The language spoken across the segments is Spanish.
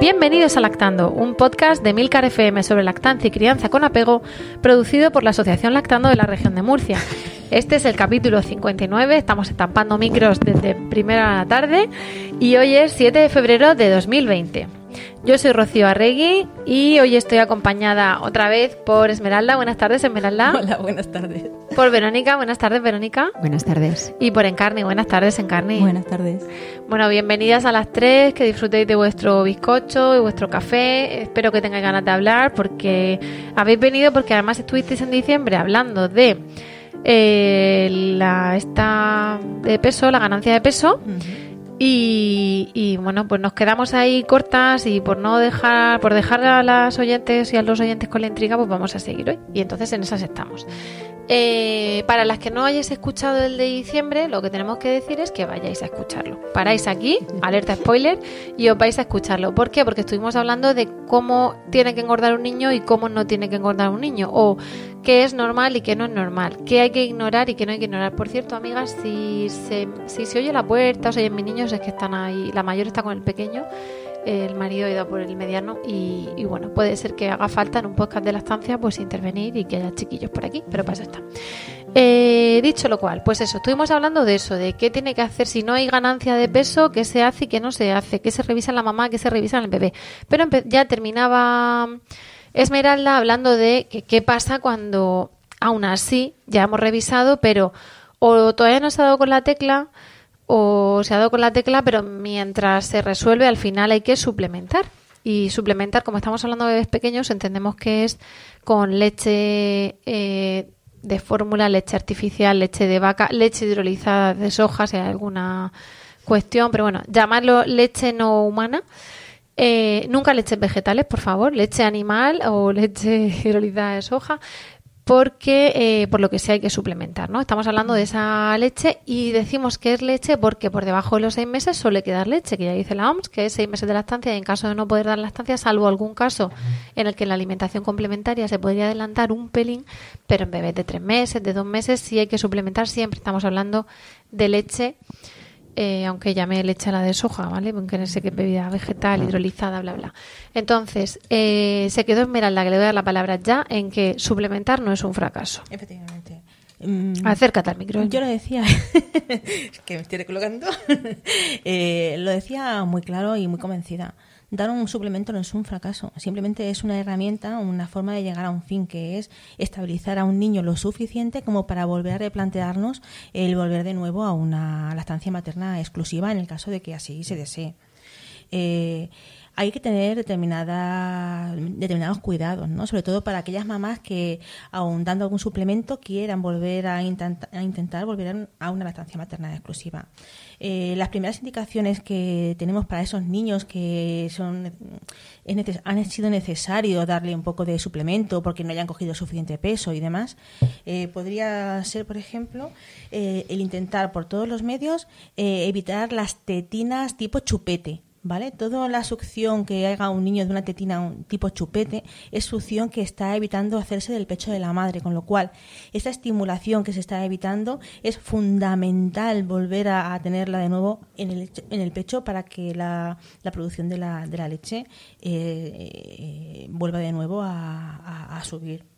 Bienvenidos a Lactando, un podcast de Milcar FM sobre lactancia y crianza con apego, producido por la Asociación Lactando de la región de Murcia. Este es el capítulo 59, estamos estampando micros desde primera tarde y hoy es 7 de febrero de 2020. Yo soy Rocío Arregui y hoy estoy acompañada otra vez por Esmeralda. Buenas tardes, Esmeralda. Hola, buenas tardes. Por Verónica. Buenas tardes, Verónica. Buenas tardes. Y por Encarni. Buenas tardes, Encarni. Buenas tardes. Bueno, bienvenidas a las tres. Que disfrutéis de vuestro bizcocho y vuestro café. Espero que tengáis ganas de hablar porque habéis venido porque además estuvisteis en diciembre hablando de eh, la esta de peso, la ganancia de peso. Y, bueno, pues nos quedamos ahí cortas y por no dejar, por dejar a las oyentes y a los oyentes con la intriga, pues vamos a seguir hoy. Y entonces en esas estamos. Eh, para las que no hayáis escuchado el de diciembre, lo que tenemos que decir es que vayáis a escucharlo. Paráis aquí, alerta spoiler, y os vais a escucharlo. ¿Por qué? Porque estuvimos hablando de cómo tiene que engordar un niño y cómo no tiene que engordar un niño. O qué es normal y qué no es normal. Qué hay que ignorar y qué no hay que ignorar. Por cierto, amigas, si se, si se oye la puerta o se oyen mis niños, es que están ahí. La mayor está con el pequeño el marido ha ido por el mediano y, bueno, puede ser que haga falta en un podcast de la estancia pues intervenir y que haya chiquillos por aquí, pero para eso está. Eh, dicho lo cual, pues eso, estuvimos hablando de eso, de qué tiene que hacer si no hay ganancia de peso, qué se hace y qué no se hace, qué se revisa en la mamá, qué se revisa en el bebé. Pero ya terminaba Esmeralda hablando de qué pasa cuando aún así ya hemos revisado, pero o todavía no se ha dado con la tecla o se ha dado con la tecla, pero mientras se resuelve, al final hay que suplementar. Y suplementar, como estamos hablando de bebés pequeños, entendemos que es con leche eh, de fórmula, leche artificial, leche de vaca, leche hidrolizada de soja, si hay alguna cuestión, pero bueno, llamarlo leche no humana. Eh, nunca leches vegetales, por favor, leche animal o leche hidrolizada de soja porque eh, por lo que sea hay que suplementar, ¿no? Estamos hablando de esa leche y decimos que es leche porque por debajo de los seis meses suele quedar leche, que ya dice la OMS, que es seis meses de lactancia y en caso de no poder dar lactancia, salvo algún caso en el que la alimentación complementaria se podría adelantar un pelín, pero en bebés de tres meses, de dos meses, sí hay que suplementar, siempre estamos hablando de leche eh, aunque llame leche a la de soja, ¿vale? Porque no sé qué bebida vegetal, hidrolizada, bla, bla. Entonces, eh, se quedó Esmeralda, que le voy a dar la palabra ya, en que suplementar no es un fracaso. Efectivamente. Mm, Acércate al micro. Yo lo decía, que me estoy recolocando, eh, lo decía muy claro y muy convencida dar un suplemento no es un fracaso, simplemente es una herramienta, una forma de llegar a un fin que es estabilizar a un niño lo suficiente como para volver a replantearnos el volver de nuevo a una lactancia materna exclusiva en el caso de que así se desee. Eh, hay que tener determinada, determinados cuidados, ¿no? Sobre todo para aquellas mamás que, aun dando algún suplemento, quieran volver a, a intentar volver a una lactancia materna exclusiva. Eh, las primeras indicaciones que tenemos para esos niños que son han sido necesario darle un poco de suplemento porque no hayan cogido suficiente peso y demás, eh, podría ser, por ejemplo, eh, el intentar por todos los medios evitar las tetinas tipo chupete. ¿Vale? Toda la succión que haga un niño de una tetina un tipo chupete es succión que está evitando hacerse del pecho de la madre, con lo cual esa estimulación que se está evitando es fundamental volver a, tenerla de nuevo en el, en el pecho para que la, producción de la, de la leche eh, eh, vuelva de nuevo a subir.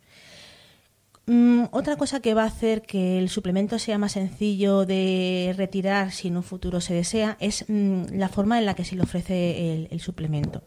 Mm, otra cosa que va a hacer que el suplemento sea más sencillo de retirar si en un futuro se desea es mm, la forma en la que se le ofrece el, suplemento.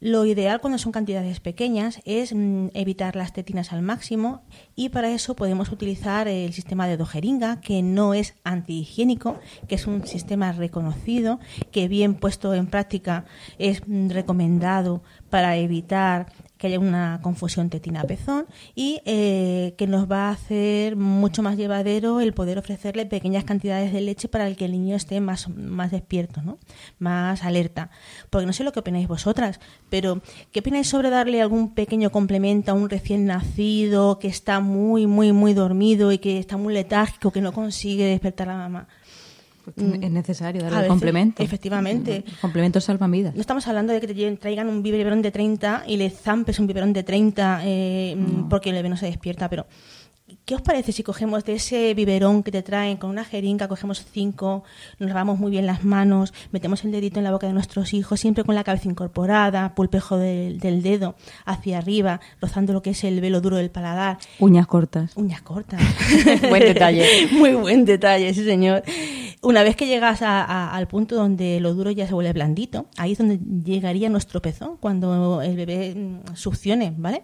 Lo ideal cuando son cantidades pequeñas es mm, evitar las tetinas al máximo y para eso podemos utilizar el sistema de dojeringa que no es antihigiénico, que es un sistema reconocido, que bien puesto en práctica es recomendado para evitar que haya una confusión tetina-pezón y eh, que nos va a hacer mucho más llevadero el poder ofrecerle pequeñas cantidades de leche para el que el niño esté más, más despierto, ¿no? más alerta. Porque no sé lo que opináis vosotras, pero ¿qué opináis sobre darle algún pequeño complemento a un recién nacido que está muy, muy, muy dormido y que está muy letárgico, que no consigue despertar a la mamá? Es necesario darle A el complemento. efectivamente. El complemento salva vidas. No estamos hablando de que te traigan un biberón de 30 y le zampes un biberón de 30 eh, mm, porque el bebé no se despierta, pero ¿qué os parece si cogemos de ese biberón que te traen con una jeringa, cogemos cinco, nos lavamos muy bien las manos, metemos el dedito en la boca de nuestros hijos, siempre con la cabeza incorporada, pulpejo del, del dedo hacia arriba, rozando lo que es el velo duro del paladar, Uñas cortas. Uñas cortas. Buen detalle. Muy buen detalle, sí, señor. Una vez que llegas a- a- al punto donde lo duro ya se vuelve blandito, ahí es donde llegaría nuestro pezón cuando el bebé mm, succione, ¿vale?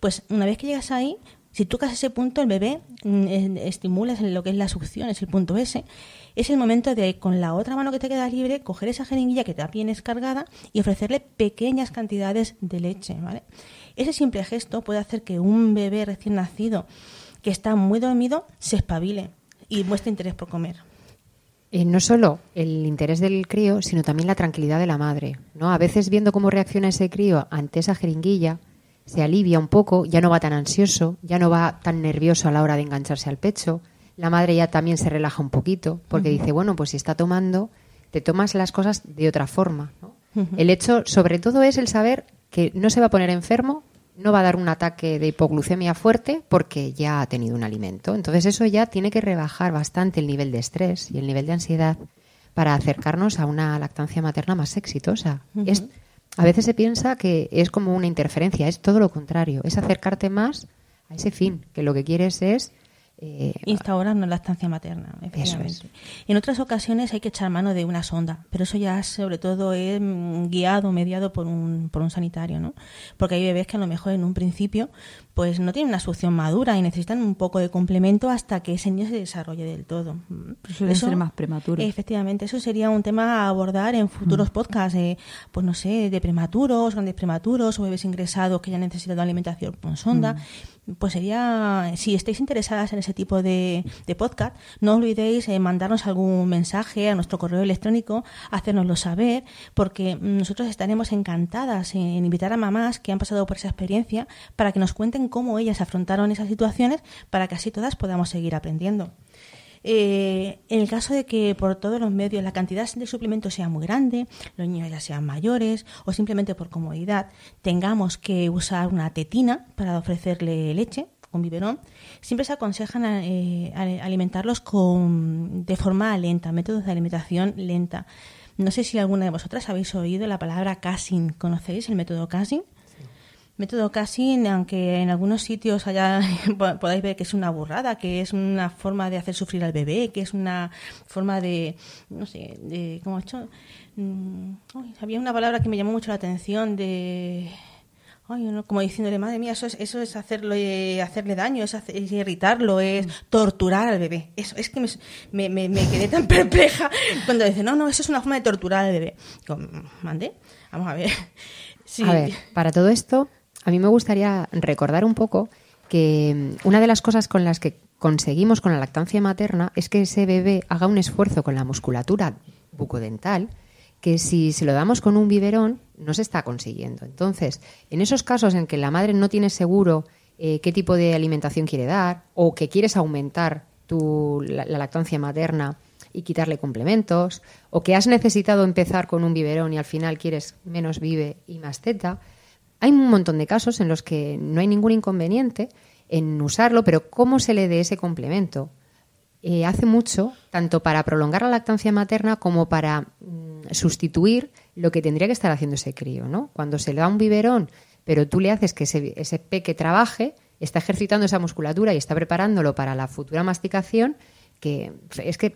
Pues una vez que llegas ahí, si tocas ese punto, el bebé mm, estimulas lo que es la succión, es el punto S. Es el momento de, con la otra mano que te queda libre, coger esa jeringuilla que también es cargada y ofrecerle pequeñas cantidades de leche, ¿vale? Ese simple gesto puede hacer que un bebé recién nacido que está muy dormido se espabile y muestre interés por comer. Eh, no solo el interés del crío, sino también la tranquilidad de la madre. ¿no? A veces viendo cómo reacciona ese crío ante esa jeringuilla, se alivia un poco, ya no va tan ansioso, ya no va tan nervioso a la hora de engancharse al pecho. La madre ya también se relaja un poquito, porque dice, bueno, pues si está tomando, te tomas las cosas de otra forma. ¿no? El hecho, sobre todo, es el saber que no se va a poner enfermo, no va a dar un ataque de hipoglucemia fuerte porque ya ha tenido un alimento. Entonces eso ya tiene que rebajar bastante el nivel de estrés y el nivel de ansiedad para acercarnos a una lactancia materna más exitosa. Es, a veces se piensa que es como una interferencia, es todo lo contrario, es acercarte más a ese fin, que lo que quieres es... eh, Instaurar una lactancia materna, efectivamente. En otras ocasiones hay que echar mano de una sonda, pero eso ya sobre todo es mm, guiado, mediado por un, por un sanitario, ¿no? Porque hay bebés que a lo mejor en un principio pues no tienen una succión madura y necesitan un poco de complemento hasta que ese niño se desarrolle del todo. Mm, Pero suelen ser más prematuros. Efectivamente, eso sería un tema a abordar en futuros podcasts, eh, pues no sé, de prematuros, grandes prematuros o bebés ingresados que ya han necesitado alimentación con sonda. Pues sería, si estáis interesadas en ese tipo de, de podcast, no olvidéis eh, mandarnos algún mensaje a nuestro correo electrónico, hacérnoslo saber, porque nosotros estaremos encantadas en, en invitar a mamás que han pasado por esa experiencia para que nos cuenten cómo ellas afrontaron esas situaciones para que así todas podamos seguir aprendiendo. Eh, en el caso de que por todos los medios la cantidad de suplementos sea muy grande, los niños ya sean mayores o simplemente por comodidad tengamos que usar una tetina para ofrecerle leche, un biberón, siempre se aconsejan eh, alimentarlos con, de forma lenta, métodos de alimentación lenta. No sé si alguna de vosotras habéis oído la palabra casing. ¿Conocéis el método casing? Método casing, aunque en algunos sitios allá podáis ver que es una burrada, que es una forma de hacer sufrir al bebé, que es una forma de, no sé, de, ¿cómo ha hecho? Mm, uy, había una palabra que me llamó mucho la atención de, ay, no, como diciéndole, madre mía, eso es, eso es hacerlo, eh, hacerle daño, es, hacer- es irritarlo, es torturar al bebé. Eso, es que me, me, me- me quedé tan perpleja cuando dice, no, no, eso es una forma de torturar al bebé. Digo, ¿mande? Vamos a ver. Sí. A ver, para todo esto, a mí me gustaría recordar un poco que mm, una de las cosas con las que conseguimos con la lactancia materna es que ese bebé haga un esfuerzo con la musculatura bucodental que si se lo damos con un biberón no se está consiguiendo. Entonces, en esos casos en que la madre no tiene seguro eh, qué tipo de alimentación quiere dar o que quieres aumentar tu, la, la lactancia materna y quitarle complementos, o que has necesitado empezar con un biberón y al final quieres menos vive y más teta, hay un montón de casos en los que no hay ningún inconveniente en usarlo, pero ¿cómo se le dé ese complemento? Eh, hace mucho, tanto para prolongar la lactancia materna como para mm, sustituir lo que tendría que estar haciendo ese crío, ¿no? Cuando se le da un biberón, pero tú le haces que ese, ese peque trabaje, está ejercitando esa musculatura y está preparándolo para la futura masticación, que es que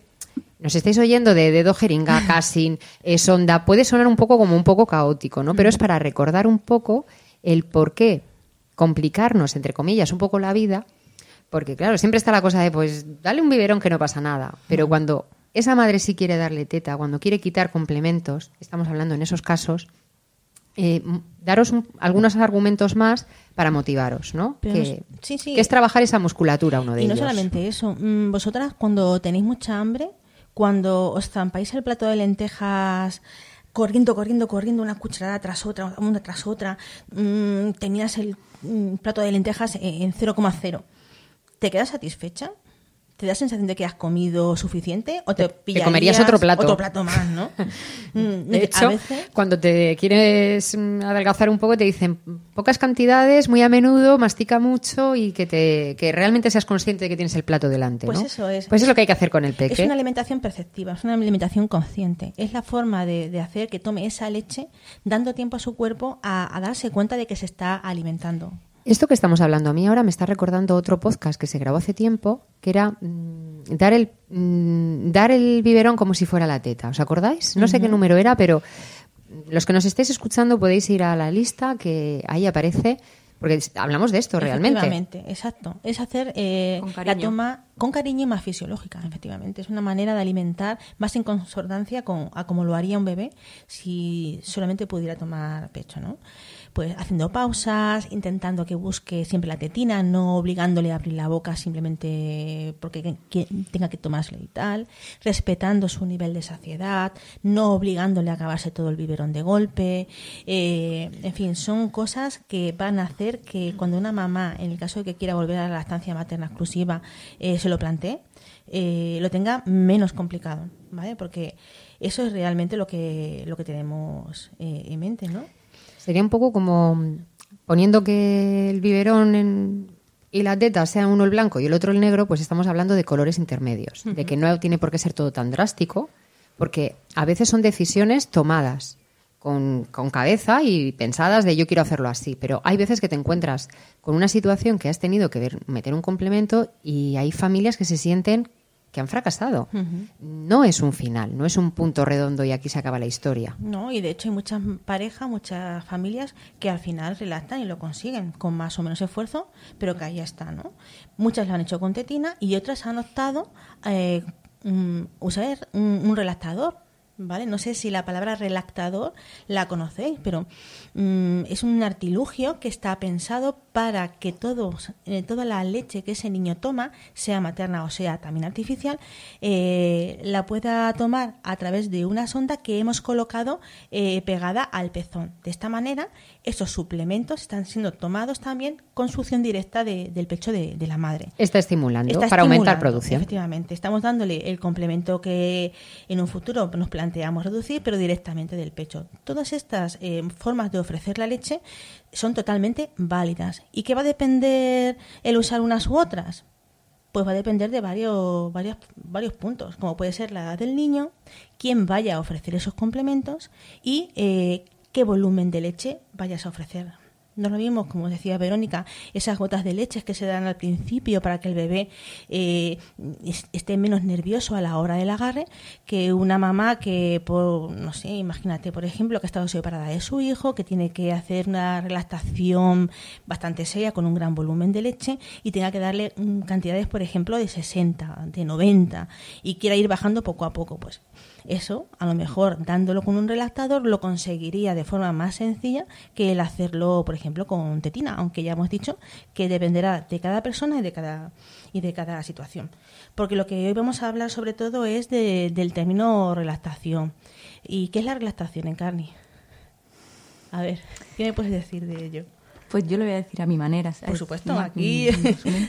nos estáis oyendo de dedo jeringa, casing, eh, sonda, puede sonar un poco como un poco caótico, ¿no? Pero es para recordar un poco el por qué complicarnos, entre comillas, un poco la vida, porque claro, siempre está la cosa de, pues, dale un biberón que no pasa nada, pero cuando esa madre sí quiere darle teta, cuando quiere quitar complementos, estamos hablando en esos casos, eh, daros un- algunos argumentos más para motivaros, ¿no? Pero Que, sí, sí. que es trabajar esa musculatura, uno de Y no ellos. solamente eso, mm, vosotras cuando tenéis mucha hambre, cuando os zampáis el plato de lentejas corriendo, corriendo, corriendo, una cucharada tras otra, una tras otra, mm, terminas el mm, plato de lentejas en en 0,0. ¿Te quedas satisfecha? ¿Te da sensación de que has comido suficiente? ¿O te, Te- comerías otro plato. Otro plato más, ¿no? Mm, De a hecho, veces- cuando te quieres mm, adelgazar un poco, te dicen pocas cantidades, muy a menudo, mastica mucho y que te que realmente seas consciente de que tienes el plato delante. Pues ¿no? eso es. Pues es lo que hay que hacer con el peque. Es una alimentación perceptiva, es una alimentación consciente. Es la forma de, de hacer que tome esa leche dando tiempo a su cuerpo a, a darse cuenta de que se está alimentando. Esto que estamos hablando a mí ahora me está recordando otro podcast que se grabó hace tiempo, que era mm, dar el mm, dar el biberón como si fuera la teta. ¿Os acordáis? No sé qué número era, pero los que nos estéis escuchando podéis ir a la lista que ahí aparece, porque hablamos de esto realmente. Efectivamente, exacto. Es hacer eh, Con la toma con cariño y más fisiológica, efectivamente. Es una manera de alimentar más en concordancia con a como lo haría un bebé si solamente pudiera tomar pecho, ¿no? Pues haciendo pausas, intentando que busque siempre la tetina, no obligándole a abrir la boca simplemente porque que- que tenga que tomárselo y tal, respetando su nivel de saciedad, no obligándole a acabarse todo el biberón de golpe, eh, en fin, son cosas que van a hacer que cuando una mamá, en el caso de que quiera volver a la lactancia materna exclusiva, eh, se lo plantee, eh, lo tenga menos complicado, ¿vale? Porque eso es realmente lo que, lo que tenemos eh, en mente, ¿no? Sería un poco como mm, poniendo que el biberón en- y la teta sea uno el blanco y el otro el negro, pues estamos hablando de colores intermedios, de que no tiene por qué ser todo tan drástico, porque a veces son decisiones tomadas con, con cabeza y pensadas de yo quiero hacerlo así, pero hay veces que te encuentras con una situación que has tenido que ver- meter un complemento y hay familias que se sienten que han fracasado. No es un final, no es un punto redondo y aquí se acaba la historia. No, y de hecho hay muchas parejas, muchas familias que al final relactan y lo consiguen con más o menos esfuerzo, pero que ahí está, ¿no? Muchas lo han hecho con tetina y otras han optado eh, mm, usar un, un relactador. ¿Vale? No sé si la palabra relactador la conocéis, pero mm, es un artilugio que está pensado para que todos, eh, toda la leche que ese niño toma, sea materna o sea también artificial, eh, la pueda tomar a través de una sonda que hemos colocado eh, pegada al pezón. De esta manera, esos suplementos están siendo tomados también con succión directa de- del pecho de, de la madre. Está estimulando Está para aumentar estimulando, producción. Efectivamente, estamos dándole el complemento que en un futuro nos planteamos reducir, pero directamente del pecho. Todas estas formas de ofrecer la leche son totalmente válidas. ¿Y qué va a depender el usar unas u otras? Pues va a depender de varios, varios, varios puntos, como puede ser la edad del niño, quién vaya a ofrecer esos complementos y eh, qué volumen de leche vayas a ofrecer. No lo mismo, como decía Verónica, esas gotas de leche que se dan al principio para que el bebé eh, es- esté menos nervioso a la hora del agarre, que una mamá que, por, no sé, imagínate, por ejemplo, que ha estado separada de su hijo, que tiene que hacer una relactación bastante seria con un gran volumen de leche y tenga que darle cantidades, por ejemplo, de 60, de 90 y quiera ir bajando poco a poco, pues eso, a lo mejor dándolo con un relactador, lo conseguiría de forma más sencilla que el hacerlo, por ejemplo, con tetina, aunque ya hemos dicho que dependerá de cada persona y de cada, y de cada situación. Porque lo que hoy vamos a hablar sobre todo es de- del término relactación. ¿Y qué es la relactación en carne? A ver, ¿qué me puedes decir de ello? Pues yo lo voy a decir a mi manera. Por ¿sabes? supuesto, Mm, aquí- mm.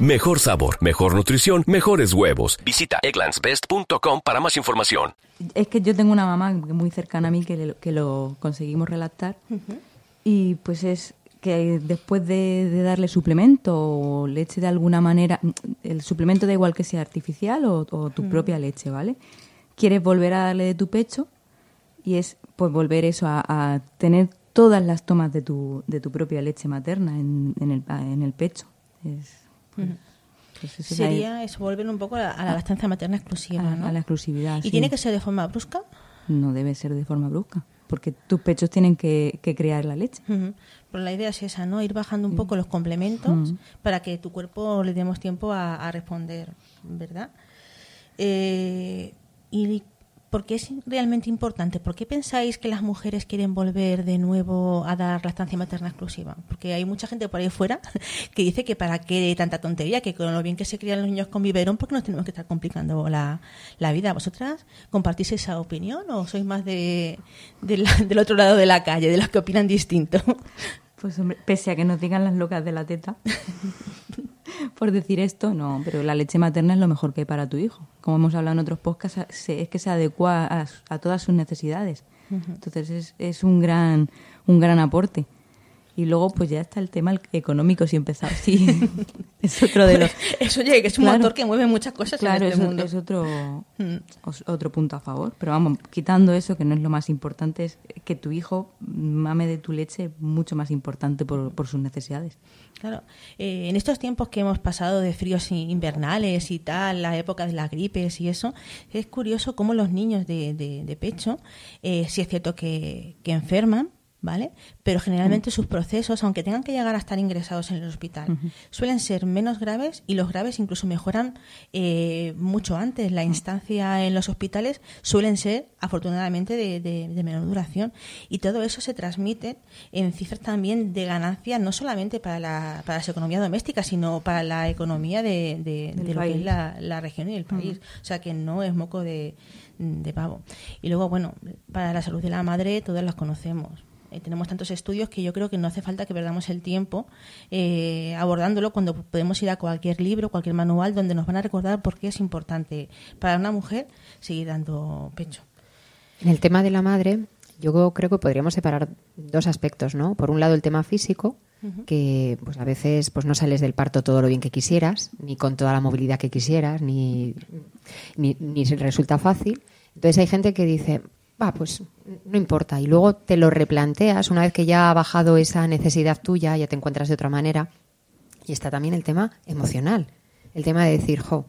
Mejor sabor, mejor nutrición, mejores huevos. Visita egglandsbest.com para más información. Es que yo tengo una mamá muy cercana a mí que, le- que lo conseguimos relactar y pues es que después de, de darle suplemento o leche de alguna manera, el suplemento da igual que sea artificial o, o tu propia leche, ¿vale? Quieres volver a darle de tu pecho y es pues volver eso a, a tener todas las tomas de tu, de tu propia leche materna en, en, el, en el pecho. Es, pues, pues Sería eso, volver un poco a la, a la lactancia materna exclusiva, a, ¿no? a la exclusividad. ¿Y sí. tiene que ser de forma brusca? No debe ser de forma brusca, porque tus pechos tienen que, que crear la leche. Pero la idea es esa, ¿no? Ir bajando un poco los complementos Mm. para que tu cuerpo le demos tiempo a, a responder, ¿verdad? Eh, ¿Y por qué es realmente importante? ¿Por qué pensáis que las mujeres quieren volver de nuevo a dar lactancia materna exclusiva? Porque hay mucha gente por ahí fuera que dice que para qué tanta tontería, que con lo bien que se crían los niños con biberón, porque nos tenemos que estar complicando la, la vida. ¿Vosotras compartís esa opinión o sois más de, de la- del otro lado de la calle, de los que opinan distinto? Pues hombre, pese a que nos digan las locas de la teta, por decir esto, no, pero la leche materna es lo mejor que hay para tu hijo. Como hemos hablado en otros podcasts, es que se adecua a, a todas sus necesidades. Entonces es, es un gran un gran aporte. Y luego pues ya está el tema económico, si empezamos. Sí, es otro de los... Eso oye, que es un Claro. motor que mueve muchas cosas Claro, en este es, mundo. es otro, Mm. otro punto a favor. Pero vamos, quitando eso, que no es lo más importante, es que tu hijo mame de tu leche mucho más importante por, por sus necesidades. Claro. Eh, en estos tiempos que hemos pasado de fríos invernales y tal, la época de las gripes y eso, es curioso cómo los niños de, de- de pecho, eh, sí es cierto que, que enferman, ¿vale? Pero generalmente sus procesos, aunque tengan que llegar a estar ingresados en el hospital, suelen ser menos graves y los graves incluso mejoran eh, mucho antes. La instancia en los hospitales suelen ser, afortunadamente, de, de- de menor duración. Y todo eso se transmite en cifras también de ganancia, no solamente para, la, para las economías domésticas, sino para la economía de, de- lo que es la, la región y el país. O sea, que no es moco de, de pavo. Y luego, bueno, para la salud de la madre, todas las conocemos. Eh, tenemos tantos estudios que yo creo que no hace falta que perdamos el tiempo eh, abordándolo cuando podemos ir a cualquier libro, cualquier manual donde nos van a recordar por qué es importante para una mujer seguir dando pecho. En el tema de la madre, yo creo que podríamos separar dos aspectos, ¿no? Por un lado, el tema físico, que pues a veces pues no sales del parto todo lo bien que quisieras, ni con toda la movilidad que quisieras, ni, ni, ni resulta fácil. Entonces hay gente que dice, va, pues no importa. Y luego te lo replanteas una vez que ya ha bajado esa necesidad tuya, ya te encuentras de otra manera. Y está también el tema emocional, el tema de decir, jo,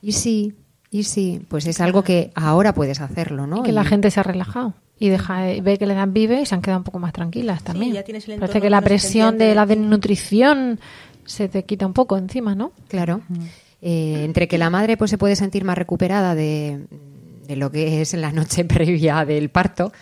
y sí, y sí, pues es algo que ahora puedes hacerlo, ¿no? Y que la gente se ha relajado y deja ve que le dan vive y se han quedado un poco más tranquilas también. ya tienes el Parece que la presión de la desnutrición se te quita un poco encima, ¿no? Claro. Eh, entre que la madre pues se puede sentir más recuperada de, de lo que es la noche previa del parto,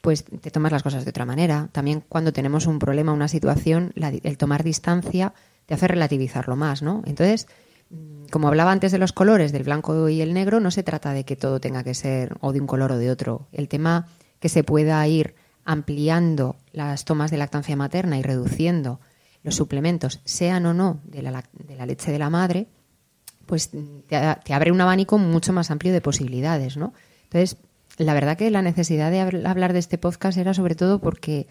pues te tomas las cosas de otra manera. También cuando tenemos un problema, una situación, la el tomar distancia te hace relativizarlo más, ¿no? Entonces, mm, como hablaba antes de los colores, del blanco y el negro, no se trata de que todo tenga que ser o de un color o de otro. El tema que se pueda ir ampliando las tomas de lactancia materna y reduciendo los suplementos, sean o no de la, de la leche de la madre, pues te, abre un abanico mucho más amplio de posibilidades, ¿no? Entonces, la verdad que la necesidad de habl- hablar de este podcast era sobre todo porque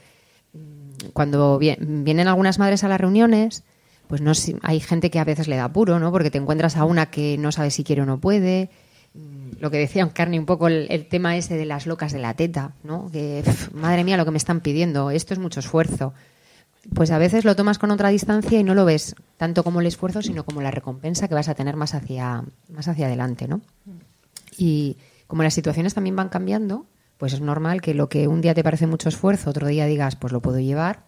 mm, cuando vie- vienen algunas madres a las reuniones, pues no hay gente que a veces le da apuro, ¿no? Porque te encuentras a una que no sabe si quiere o no puede. Mm, Lo que decía Carne un poco el, tema ese de las locas de la teta, ¿no? Que madre mía lo que me están pidiendo, esto es mucho esfuerzo. Pues a veces lo tomas con otra distancia y no lo ves tanto como el esfuerzo, sino como la recompensa que vas a tener más hacia, más hacia adelante, ¿no? Y como las situaciones también van cambiando, pues es normal que lo que un día te parece mucho esfuerzo, otro día digas, pues lo puedo llevar,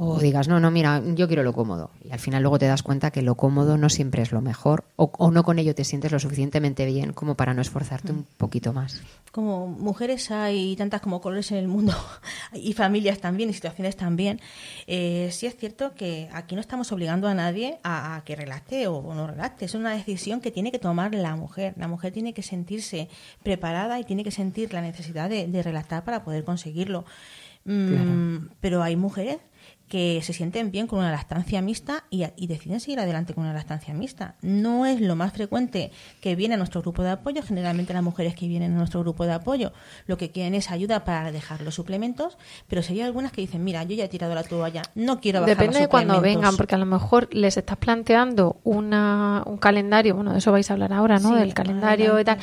O digas, no, no, mira, yo quiero lo cómodo. Y al final luego te das cuenta que lo cómodo no siempre es lo mejor. O, o no con ello te sientes lo suficientemente bien como para no esforzarte un poquito más. como mujeres hay tantas como colores en el mundo y familias también y situaciones también. Eh, sí es cierto que aquí no estamos obligando a nadie a, a que relate o, no relate. Es una decisión que tiene que tomar la mujer. La mujer tiene que sentirse preparada y tiene que sentir la necesidad de, de relatar para poder conseguirlo. Mm, Pero hay mujeres que se sienten bien con una lactancia mixta y, y deciden seguir adelante con una lactancia mixta. No es lo más frecuente que viene a nuestro grupo de apoyo. Generalmente las mujeres que vienen a nuestro grupo de apoyo lo que quieren es ayuda para dejar los suplementos, pero hay algunas que dicen, mira, yo ya he tirado la toalla, no quiero bajar Depende los de cuando suplementos". vengan, porque a lo mejor les estás planteando una, un calendario, bueno, de eso vais a hablar ahora, ¿no? Sí, Del calendario y tal.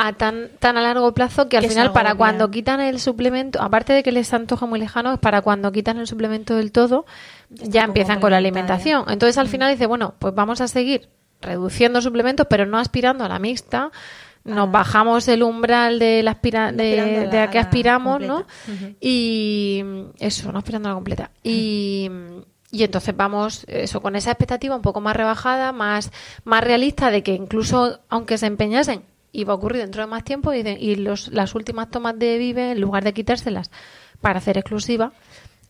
A tan, tan a largo plazo que al Que final para cuando quitan el suplemento, aparte de que les antoja muy lejano, es para cuando quitan el suplemento del todo, ya empiezan con la alimentación. Entonces al final dice, bueno, pues vamos a seguir reduciendo suplementos, pero no aspirando a la mixta. Nos Ah. bajamos el umbral de la aspira de, la- a que a aspiramos, ¿no? Y eso, no aspirando a la completa. Y, y entonces vamos, eso, con esa expectativa un poco más rebajada, más, más realista de que incluso aunque se empeñasen, iba a ocurrir dentro de más tiempo y, de- y los, las últimas tomas de Vive, en lugar de quitárselas para hacer exclusiva,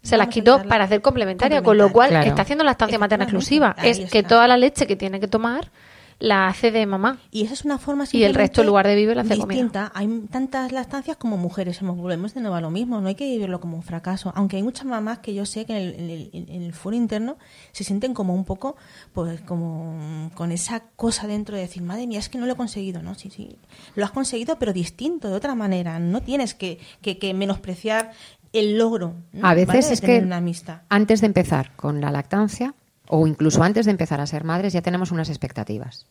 se las Vamos quitó para hacer complementaria, con lo cual Claro. está haciendo la estancia materna exclusiva. Es que toda la leche que tiene que tomar la hace de mamá. Y esa es una forma Y el resto, en lugar de Vive, lo hace distinta. Hay tantas lactancias como mujeres. Hemos volvemos de nuevo a lo mismo. No hay que vivirlo como un fracaso. Aunque hay muchas mamás que yo sé que en el, en el- en el foro interno se sienten como un poco, pues como con esa cosa dentro de decir, madre mía, es que no lo he conseguido. No, sí, sí. Lo has conseguido, pero distinto, de otra manera. No tienes que, que, que menospreciar el logro. ¿no? A veces es que una amistad. antes de empezar con la lactancia o incluso antes de empezar a ser madres ya tenemos unas expectativas.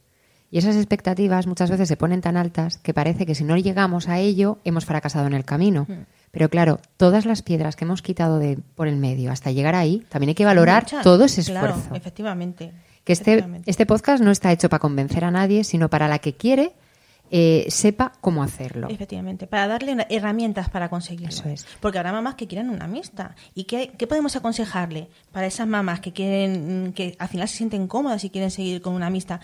Y esas expectativas muchas veces se ponen tan altas que parece que si no llegamos a ello hemos fracasado en el camino. Hmm. Pero claro, todas las piedras que hemos quitado de por el medio hasta llegar ahí, también hay que valorar todo ese claro, esfuerzo. efectivamente. que este, efectivamente. este podcast no está hecho para convencer a nadie, sino para la que quiere eh, sepa cómo hacerlo. Efectivamente, para darle una- herramientas para conseguirlo. Eso es. Porque habrá mamás que quieren una mixta. ¿Y qué, qué podemos aconsejarle para esas mamás que quieren, que al final se sienten cómodas y quieren seguir con una mixta?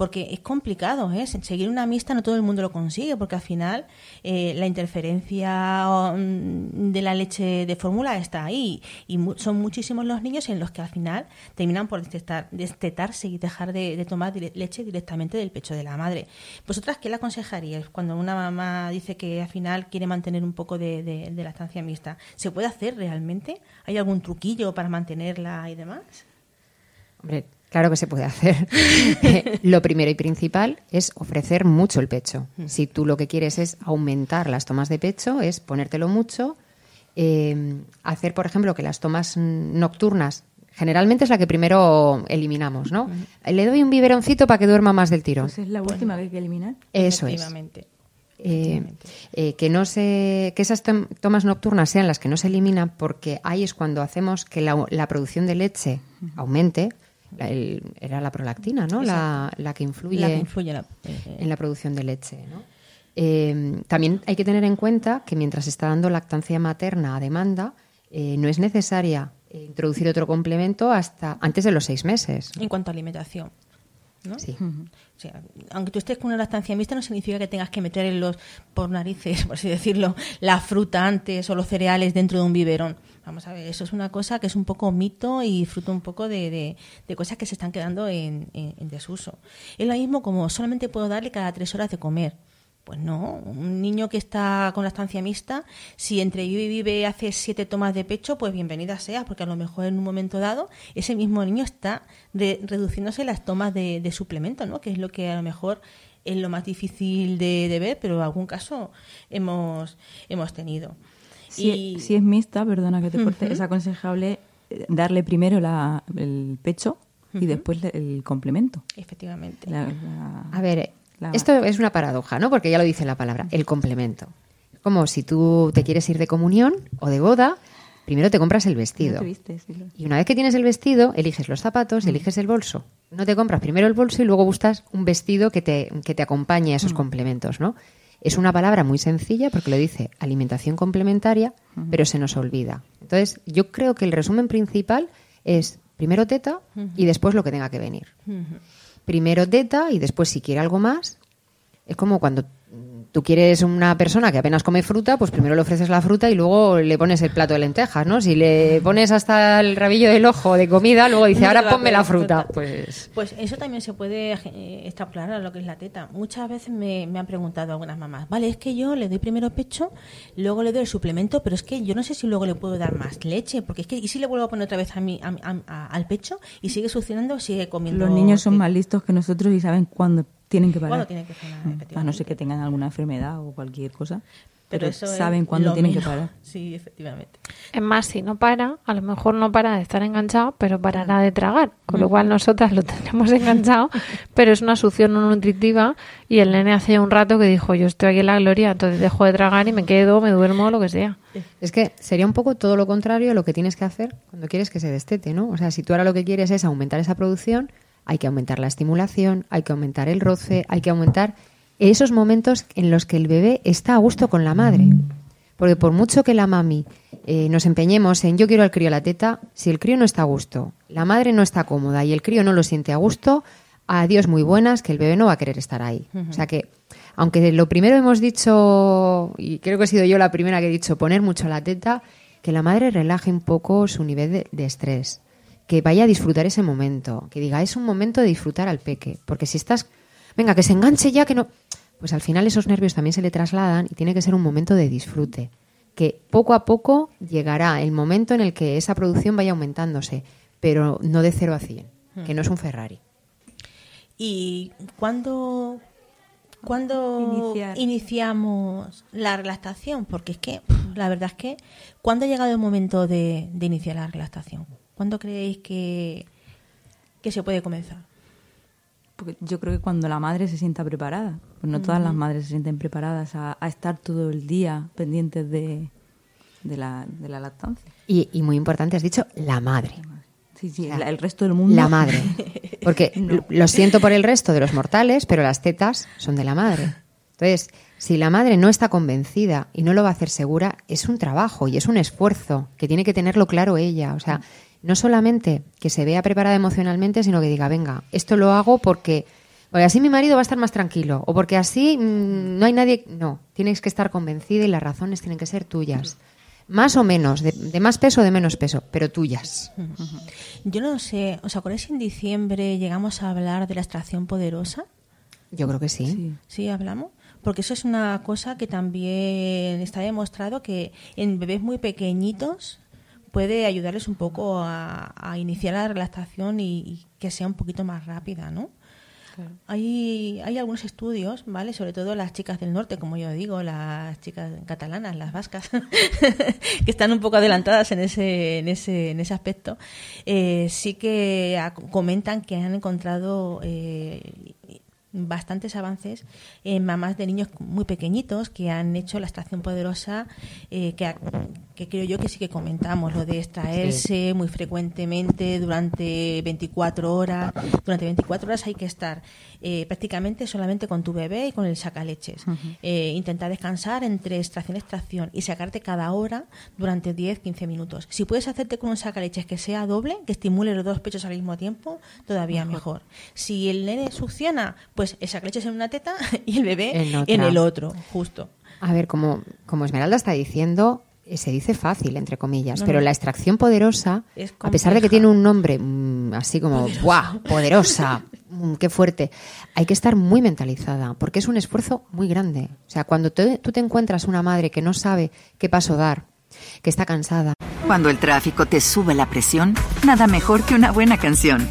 Porque es complicado, ¿eh? Seguir una mixta no todo el mundo lo consigue, porque al final eh, la interferencia mm, de la leche de fórmula está ahí. Y mu- son muchísimos los niños en los que al final terminan por destetar- destetarse y dejar de, tomar leche directamente del pecho de la madre. ¿Vosotras qué le aconsejaríais cuando una mamá dice que al final quiere mantener un poco de, de lactancia mixta? ¿Se puede hacer realmente? ¿Hay algún truquillo para mantenerla y demás? Hombre, claro que se puede hacer. Eh, lo primero y principal es ofrecer mucho el pecho. Si tú lo que quieres es aumentar las tomas de pecho, es ponértelo mucho, eh, hacer, por ejemplo, que las tomas mm, nocturnas, generalmente es la que primero eliminamos, ¿no? Le doy un biberoncito para que duerma más del tirón. Pues es la última que hay que eliminar. Eso es. Eh, eh, que no se que esas tom- tomas nocturnas sean las que no se eliminan porque ahí es cuando hacemos que la, la producción de leche aumente el- era la prolactina no la, la que influye La que influye en la- eh, en la producción de leche ¿no? Eh, también hay que tener en cuenta que mientras se está dando lactancia materna a demanda eh, no es necesaria eh, introducir otro complemento hasta antes de los seis meses En cuanto a alimentación. ¿no? sí O sea, aunque tú estés con una lactancia mixta, no significa que tengas que meter en los, por narices, por así decirlo, la fruta antes o los cereales dentro de un biberón. Vamos a ver, eso es una cosa que es un poco mito y fruto un poco de, de- cosas que se están quedando en, desuso. Es lo mismo como solamente puedo darle cada tres horas de comer. Pues no, un niño que está con lactancia mixta, si entre vive y vive hace siete tomas de pecho, pues bienvenida sea, porque a lo mejor en un momento dado ese mismo niño está de- reduciéndose las tomas de, de suplemento, ¿no? Que es lo que a lo mejor es lo más difícil de, de ver, pero en algún caso hemos, hemos tenido. Si, y si es mixta, perdona que te corte, es aconsejable eh, darle primero la- el pecho y Ujú. después le- el complemento. efectivamente. La- la- A ver, La- esto es una paradoja, ¿no? Porque ya lo dice la palabra, el complemento. Como si tú te quieres ir de comunión o de boda, primero te compras el ¿No vestido. Y una vez que tienes el vestido, eliges los zapatos, eliges el bolso. No te compras primero el bolso y luego buscas un vestido que te, que te acompañe a esos complementos, ¿no? Es una palabra muy sencilla porque lo dice alimentación complementaria, pero se nos olvida. Entonces, yo creo que el resumen principal es primero teta y después lo que tenga que venir. Primero teta y después si quiere algo más. Es como cuando tú quieres una persona que apenas come fruta, pues primero le ofreces la fruta y luego le pones el plato de lentejas, ¿no? Si le pones hasta el rabillo del ojo de comida, luego dice, ahora ponme la fruta. Pues... Pues eso también se puede eh, extrapolar a lo que es la teta. Muchas veces me, han preguntado algunas mamás, vale, es que yo le doy primero pecho, luego le doy el suplemento, pero es que yo no sé si luego le puedo dar más leche, porque es que, ¿y si le vuelvo a poner otra vez a mi, al pecho y sigue succionando, sigue comiendo? Los niños son más listos que nosotros y saben cuándo tienen que parar. tienen que mm. A no ser que tengan alguna enfermedad o cualquier cosa. Pero, saben cuándo tienen que parar. Sí, efectivamente. Es más, si no para, a lo mejor no para de estar enganchado, pero parará de tragar. Con lo cual nosotras lo tenemos enganchado, pero es una succión no nutritiva. Y el nene hace un rato que dijo, yo estoy aquí en la gloria, entonces dejo de tragar y me quedo, me duermo, lo que sea. Es que sería un poco todo lo contrario a lo que tienes que hacer cuando quieres que se destete, ¿no? O sea, si tú ahora lo que quieres es aumentar esa producción, hay que aumentar la estimulación, hay que aumentar el roce, hay que aumentar esos momentos en los que el bebé está a gusto con la madre. Porque por mucho que la mami eh, nos empeñemos en yo quiero al crío a la teta, si el crío no está a gusto, la madre no está cómoda y el crío no lo siente a gusto, adiós muy buenas, que el bebé no va a querer estar ahí. O sea que, aunque lo primero hemos dicho, y creo que he sido yo la primera que he dicho, poner mucho la teta, que la madre relaje un poco su nivel de estrés que vaya a disfrutar ese momento, que diga, es un momento de disfrutar al peque, porque si estás, venga, que se enganche ya, que no, pues al final esos nervios también se le trasladan y tiene que ser un momento de disfrute, que poco a poco llegará el momento en el que esa producción vaya aumentándose, pero no de cero a cien, que no es un Ferrari. ¿Y cuándo, cuando iniciamos la relactación? Porque es que la verdad es que, ¿cuándo ha llegado el momento de, de iniciar la relactación? ¿Cuándo creéis que, que se puede comenzar? Porque yo creo que cuando la madre se sienta preparada. Pues no todas las madres se sienten preparadas a, estar todo el día pendientes de, de, la, de la lactancia. Y, y, muy importante, has dicho la madre. Sí, sí, el resto del mundo. La madre. Porque lo siento por el resto de los mortales, pero las tetas son de la madre. Entonces, si la madre no está convencida y no lo va a hacer segura, es un trabajo y es un esfuerzo que tiene que tenerlo claro ella. O sea, no solamente que se vea preparada emocionalmente, sino que diga, venga, esto lo hago porque, así mi marido va a estar más tranquilo, o porque así mm, no hay nadie. No, tienes que estar convencida y las razones tienen que ser tuyas. Más o menos, de, más peso o de menos peso, pero tuyas. Yo no sé, ¿os acordáis si en diciembre llegamos a hablar de la extracción poderosa? Yo creo que sí. Sí, ¿Sí hablamos porque eso es una cosa que también está demostrado que en bebés muy pequeñitos puede ayudarles un poco a, iniciar la relactación y, que sea un poquito más rápida, ¿no? Hay, hay algunos estudios, ¿vale? Sobre todo las chicas del norte, como yo digo, las chicas catalanas, las vascas, que están un poco adelantadas en ese, en ese, en ese aspecto, eh, sí que comentan que han encontrado eh, bastantes avances en mamás de niños muy pequeñitos que han hecho la extracción poderosa eh, que, que, creo yo que sí que comentamos lo de extraerse muy frecuentemente durante 24 horas durante 24 horas hay que estar eh, prácticamente solamente con tu bebé y con el sacaleches. Eh, intentar descansar entre extracción y extracción y sacarte cada hora durante 10-15 minutos. Si puedes hacerte con un sacaleches que sea doble que estimule los dos pechos al mismo tiempo todavía mejor, mejor. si el nene succiona pues esa leche en una teta y el bebé en, el otro, justo. A ver, como, como Esmeralda está diciendo, se dice fácil, entre comillas, pero la extracción poderosa, a pesar de que tiene un nombre mm, así como, poderosa. Poderosa, mm, qué fuerte, hay que estar muy mentalizada, porque es un esfuerzo muy grande. O sea, cuando tú te encuentras una madre que no sabe qué paso dar, que está cansada. Cuando el tráfico te sube la presión, nada mejor que una buena canción.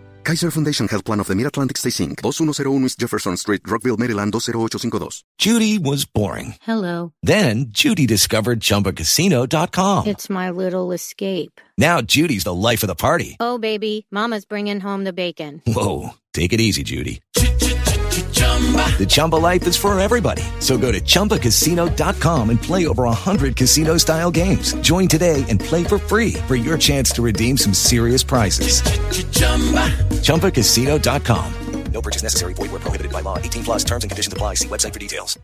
Kaiser Foundation Health Plan of the Mid-Atlantic Stay Inc., 2101 East Jefferson Street, Rockville, Maryland, 20852. Judy was boring. Hello. Then Judy discovered ChumbaCasino.com. It's my little escape. Now Judy's the life of the party. Oh, baby, Mama's bringing home the bacon. Whoa, take it easy, Judy. The Chumba life is for everybody. So go to ChumbaCasino.com and play over 100 casino style games. Join today and play for free for your chance to redeem some serious prizes. ChumbaCasino.com. No purchase necessary. Void where prohibited by law. 18 plus terms and conditions apply. See website for details.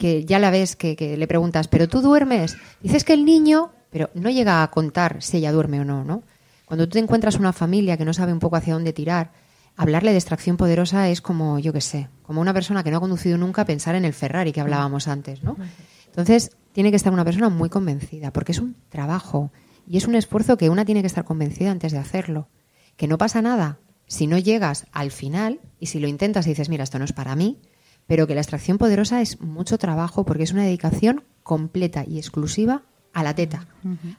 que ya la ves, que, que le preguntas, ¿pero tú duermes? Dices que el niño, pero no llega a contar si ella duerme o no, ¿no? Cuando tú te encuentras una familia que no sabe un poco hacia dónde tirar, hablarle de extracción poderosa es como, yo qué sé, como una persona que no ha conducido nunca pensar en el Ferrari que hablábamos antes, ¿no? Entonces, tiene que estar una persona muy convencida, porque es un trabajo y es un esfuerzo que una tiene que estar convencida antes de hacerlo. Que no pasa nada si no llegas al final y si lo intentas y dices, mira, esto no es para mí, pero que la extracción poderosa es mucho trabajo porque es una dedicación completa y exclusiva a la teta,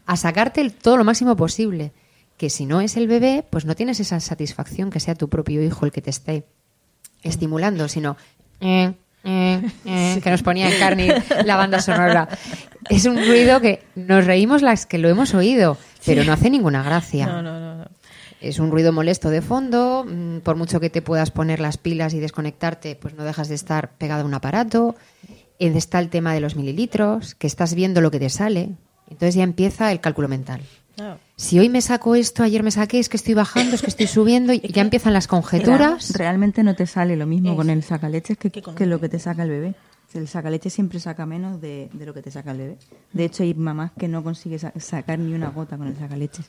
a sacarte todo lo máximo posible. Que si no es el bebé, pues no tienes esa satisfacción que sea tu propio hijo el que te esté estimulando, sino eh, eh, eh, que nos ponía en carne la banda sonora. Es un ruido que nos reímos las que lo hemos oído, pero no hace ninguna gracia. No, no, no. no. Es un ruido molesto de fondo, mm, por mucho que te puedas poner las pilas y desconectarte, pues no dejas de estar pegado a un aparato. Está el tema de los mililitros, que estás viendo lo que te sale. Entonces ya empieza el cálculo mental. Claro. Si hoy me saco esto, ayer me saqué, es que estoy bajando, es que estoy subiendo, y ya empiezan las conjeturas. Realmente no te sale lo mismo Es- con el sacaleches que, que lo que te saca el bebé. El sacaleches siempre saca menos de, de lo que te saca el bebé. De hecho, hay mamás que no consiguen sa- sacar ni una gota con el sacaleches.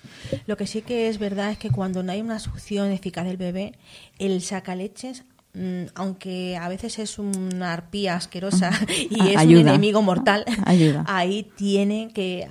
Lo que sí que es verdad es que cuando no hay una succión eficaz del bebé, el sacaleches, mm, aunque a veces es una arpía asquerosa y es un enemigo mortal, Ayuda. ahí tiene que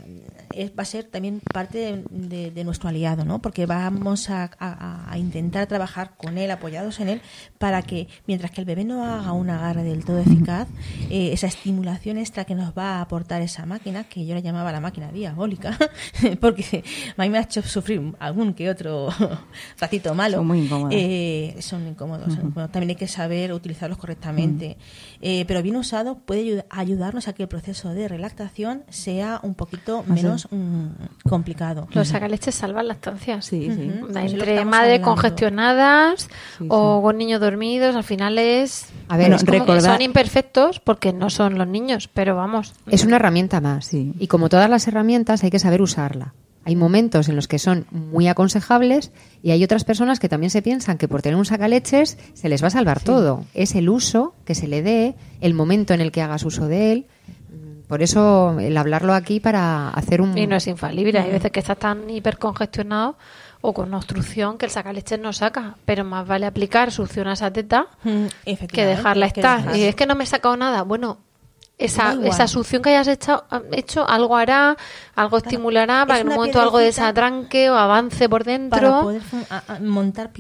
es- va a ser también parte de, de- de nuestro aliado, ¿no? Porque vamos a, a- a intentar trabajar con él, apoyados en él, para que mientras que el bebé no haga un agarre del todo eficaz, eh, esa estimulación extra que nos va a aportar esa máquina, que yo la llamaba la máquina diabólica, porque a mí me ha hecho sufrir algún que otro ratito malo. Son muy incómodas. Eh, son incómodos. incómodos. También hay que saber utilizarlos correctamente. Eh, pero bien usado puede ayu- ayudarnos a que el proceso de relactación sea un poquito Más menos mm, complicado. Los sacaleches salvan lactancias. Sí, sí. Entre madres congestionadas Sí, o sí. con niños dormidos, al final es. A ver, es como que recordar- son imperfectos porque no son los niños, pero vamos. Es una herramienta más. Sí. Y como todas las herramientas, hay que saber usarla. Hay momentos en los que son muy aconsejables y hay otras personas que también se piensan que por tener un sacaleches se les va a salvar todo. Es el uso que se le dé, el momento en el que hagas uso de él. Mm, Por eso el hablarlo aquí para hacer un... Y no es infalible. Hay veces que estás tan hipercongestionado o con una obstrucción que el sacaleches no saca. Pero más vale aplicar succión a esa teta Mm, que dejarla estar. Y es que no me he sacado nada. Bueno, esa, esa succión que hayas hecho, hecho algo hará, algo estimulará para que en un momento algo desatranque o avance por para dentro. poder fun- a- a- montar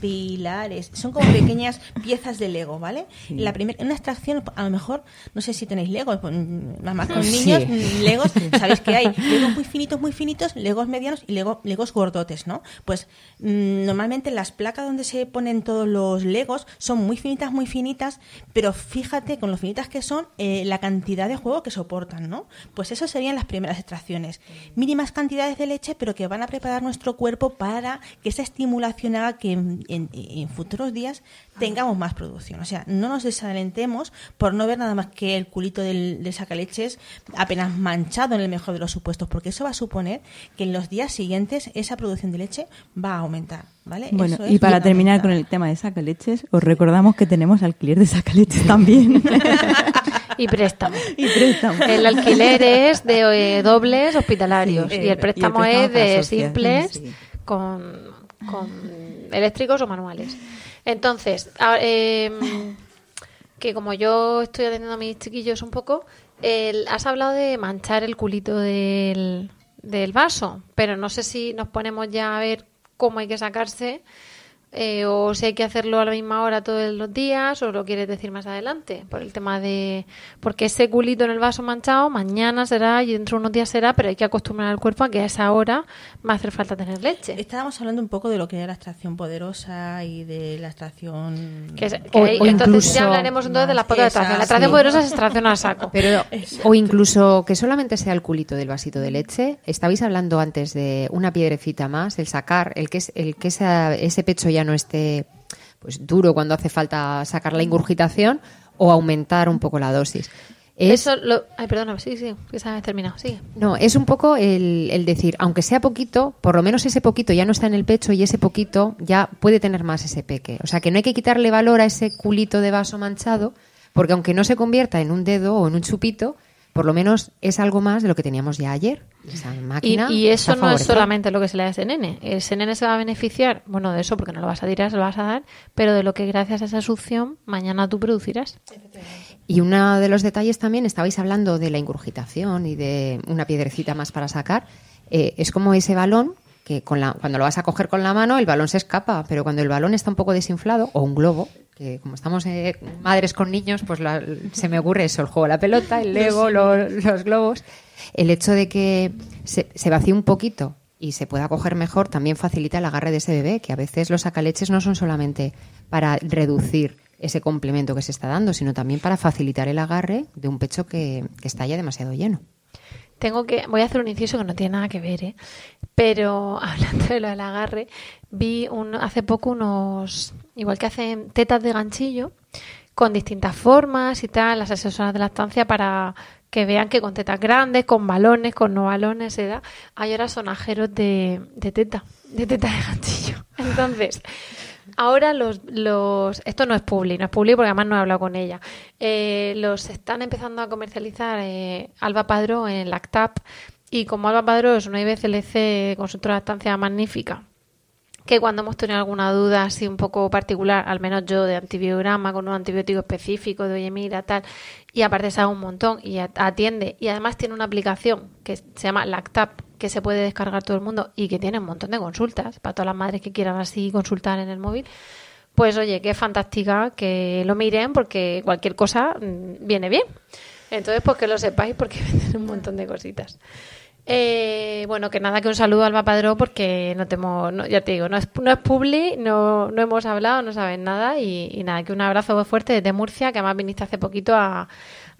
pilares. Son como pequeñas piezas de Lego, ¿vale? La primera, una extracción, a lo mejor, no sé si tenéis Legos, pues, nada más con Sí. niños, mm, Legos, sabéis que hay Legos muy finitos, muy finitos, Legos medianos y Lego, Legos gordotes, ¿no? Pues mm, normalmente las placas donde se ponen todos los Legos son muy finitas, muy finitas, pero fíjate con lo finitas que son, eh, la cantidad de juego que soportan, ¿no? Pues eso serían las primeras extracciones. Mínimas cantidades de leche, pero que van a preparar nuestro cuerpo para que esa estimulación haga que en futuros días tengamos más producción. O sea, no nos desalentemos por no ver nada más que el culito del, del sacaleches apenas manchado en el mejor de los supuestos, porque eso va a suponer que en los días siguientes esa producción de leche va a aumentar, ¿vale? Bueno, Eso y para terminar con el tema de sacaleches, os recordamos que tenemos alquiler de sacaleches también. Y préstamo. y préstamo. El alquiler es de eh, dobles hospitalarios Sí, y eh, el préstamo y el préstamo es de simples sí. con, con eléctricos o manuales. Entonces, a- em, que como yo estoy atendiendo a mis chiquillos un poco, el- has hablado de manchar el culito del, del vaso, pero no sé si nos ponemos ya a ver cómo hay que sacarse eh, o si hay que hacerlo a la misma hora todos los días, o lo quieres decir más adelante, por el tema de... Porque ese culito en el vaso manchado mañana será y dentro de unos días será, pero hay que acostumbrar al cuerpo a que a esa hora va a hacer falta tener leche. Estábamos hablando un poco de lo que era la extracción poderosa y de la extracción... Que es- que O- ahí- o entonces incluso- ya hablaremos entonces de las pocas de extracción. La extracción sí. poderosa es extracción a saco. Pero, o incluso que solamente sea el culito del vasito de leche. Estabais hablando antes de una piedrecita más, el sacar, el que, es, el que esa- ese pecho ya no esté pues duro cuando hace falta sacar la ingurgitación o aumentar un poco la dosis. Es, Eso lo... Ay, perdona, sí, sí, que se ha terminado, sigue. no, es un poco el, el decir, aunque sea poquito, por lo menos ese poquito ya no está en el pecho y ese poquito ya puede tener más ese peque. O sea que no hay que quitarle valor a ese culito de vaso manchado, porque aunque no se convierta en un dedo o en un chupito, por lo menos es algo más de lo que teníamos ya ayer. Esa Y, máquina y eso no es solamente lo que se le da a ese nene. Ese nene se va a beneficiar, bueno, de eso porque no lo vas a tirar, se lo vas a dar, pero de lo que gracias a esa succión mañana tú producirás. Y uno de los detalles también, estabais hablando de la ingurgitación y de una piedrecita más para sacar. eh, es como ese balón que con la, cuando lo vas a coger con la mano, el balón se escapa, pero cuando el balón está un poco desinflado, o un globo, que como estamos eh, madres con niños, pues la- se me ocurre eso, el juego de la pelota, el lego, lo- los globos. El hecho de que se, se vacíe un poquito y se pueda coger mejor también facilita el agarre de ese bebé, que a veces los sacaleches no son solamente para reducir ese complemento que se está dando, sino también para facilitar el agarre de un pecho que, que está ya demasiado lleno. Tengo que, voy a hacer un inciso que no tiene nada que ver, ¿eh? pero hablando de lo del agarre, vi un, hace poco unos, igual que hacen tetas de ganchillo, con distintas formas y tal, las asesoras de lactancia para que vean que con tetas grandes, con balones, con no balones, se da. Hay ahora sonajeros de, de teta, de teta de ganchillo. Entonces, ahora los, los, esto no es publi, no es publi porque además no he hablado con ella. Eh, los están empezando a comercializar eh, Alba Padró en Lactap y como Alba Padró es una IBCLC consultora de lactancia magnífica que cuando hemos tenido alguna duda así un poco particular, al menos yo de antibiograma con un antibiótico específico, de oye mira tal, y aparte sabe un montón y at- atiende y además tiene una aplicación que se llama Lactap que se puede descargar todo el mundo y que tiene un montón de consultas para todas las madres que quieran así consultar en el móvil. Pues oye, qué fantástica que lo miren porque cualquier cosa mm, viene bien. Entonces, pues que lo sepáis porque venden un montón de cositas. Eh, bueno, que nada, que un saludo al Padró porque no temo, no, ya te digo, no es, no es publi, no, no hemos hablado, no saben nada y, y nada, que un abrazo fuerte desde Murcia, que además viniste hace poquito a,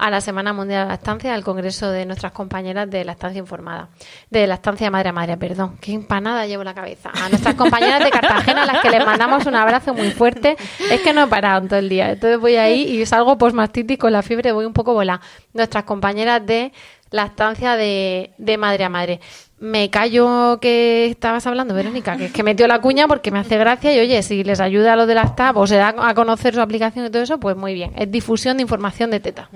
a la Semana Mundial de la Lactancia, al Congreso de nuestras compañeras de Lactancia Informada, de Lactancia Madre a Madre, perdón, qué empanada llevo la cabeza. A nuestras compañeras de Cartagena, a las que les mandamos un abrazo muy fuerte, es que no he parado todo el día, entonces voy ahí y salgo post-mastitis con la fiebre, voy un poco volada. Nuestras compañeras de lactancia de, de madre a madre. Me callo que estabas hablando, Verónica, que es que metió la cuña porque me hace gracia y oye, si les ayuda a los de Lactab o se da a conocer su aplicación y todo eso, pues muy bien. Es difusión de información de teta.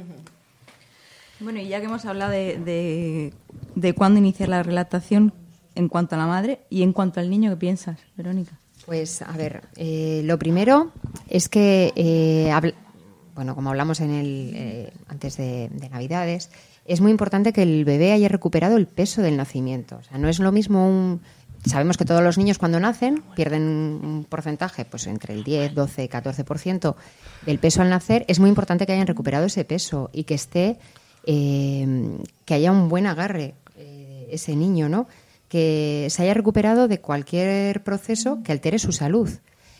Bueno, y ya que hemos hablado de, de, cuándo iniciar la relactación en cuanto a la madre y en cuanto al niño, ¿qué piensas, Verónica? Pues a ver, eh, lo primero es que, eh, bueno, como hablamos en el, eh, antes de, de Navidades, es muy importante que el bebé haya recuperado el peso del nacimiento. O sea, no es lo mismo un... Sabemos que todos los niños cuando nacen pierden un porcentaje, pues entre el 10, 12, 14% del peso al nacer. Es muy importante que hayan recuperado ese peso y que esté, eh, que haya un buen agarre eh, ese niño, ¿no? Que se haya recuperado de cualquier proceso que altere su salud.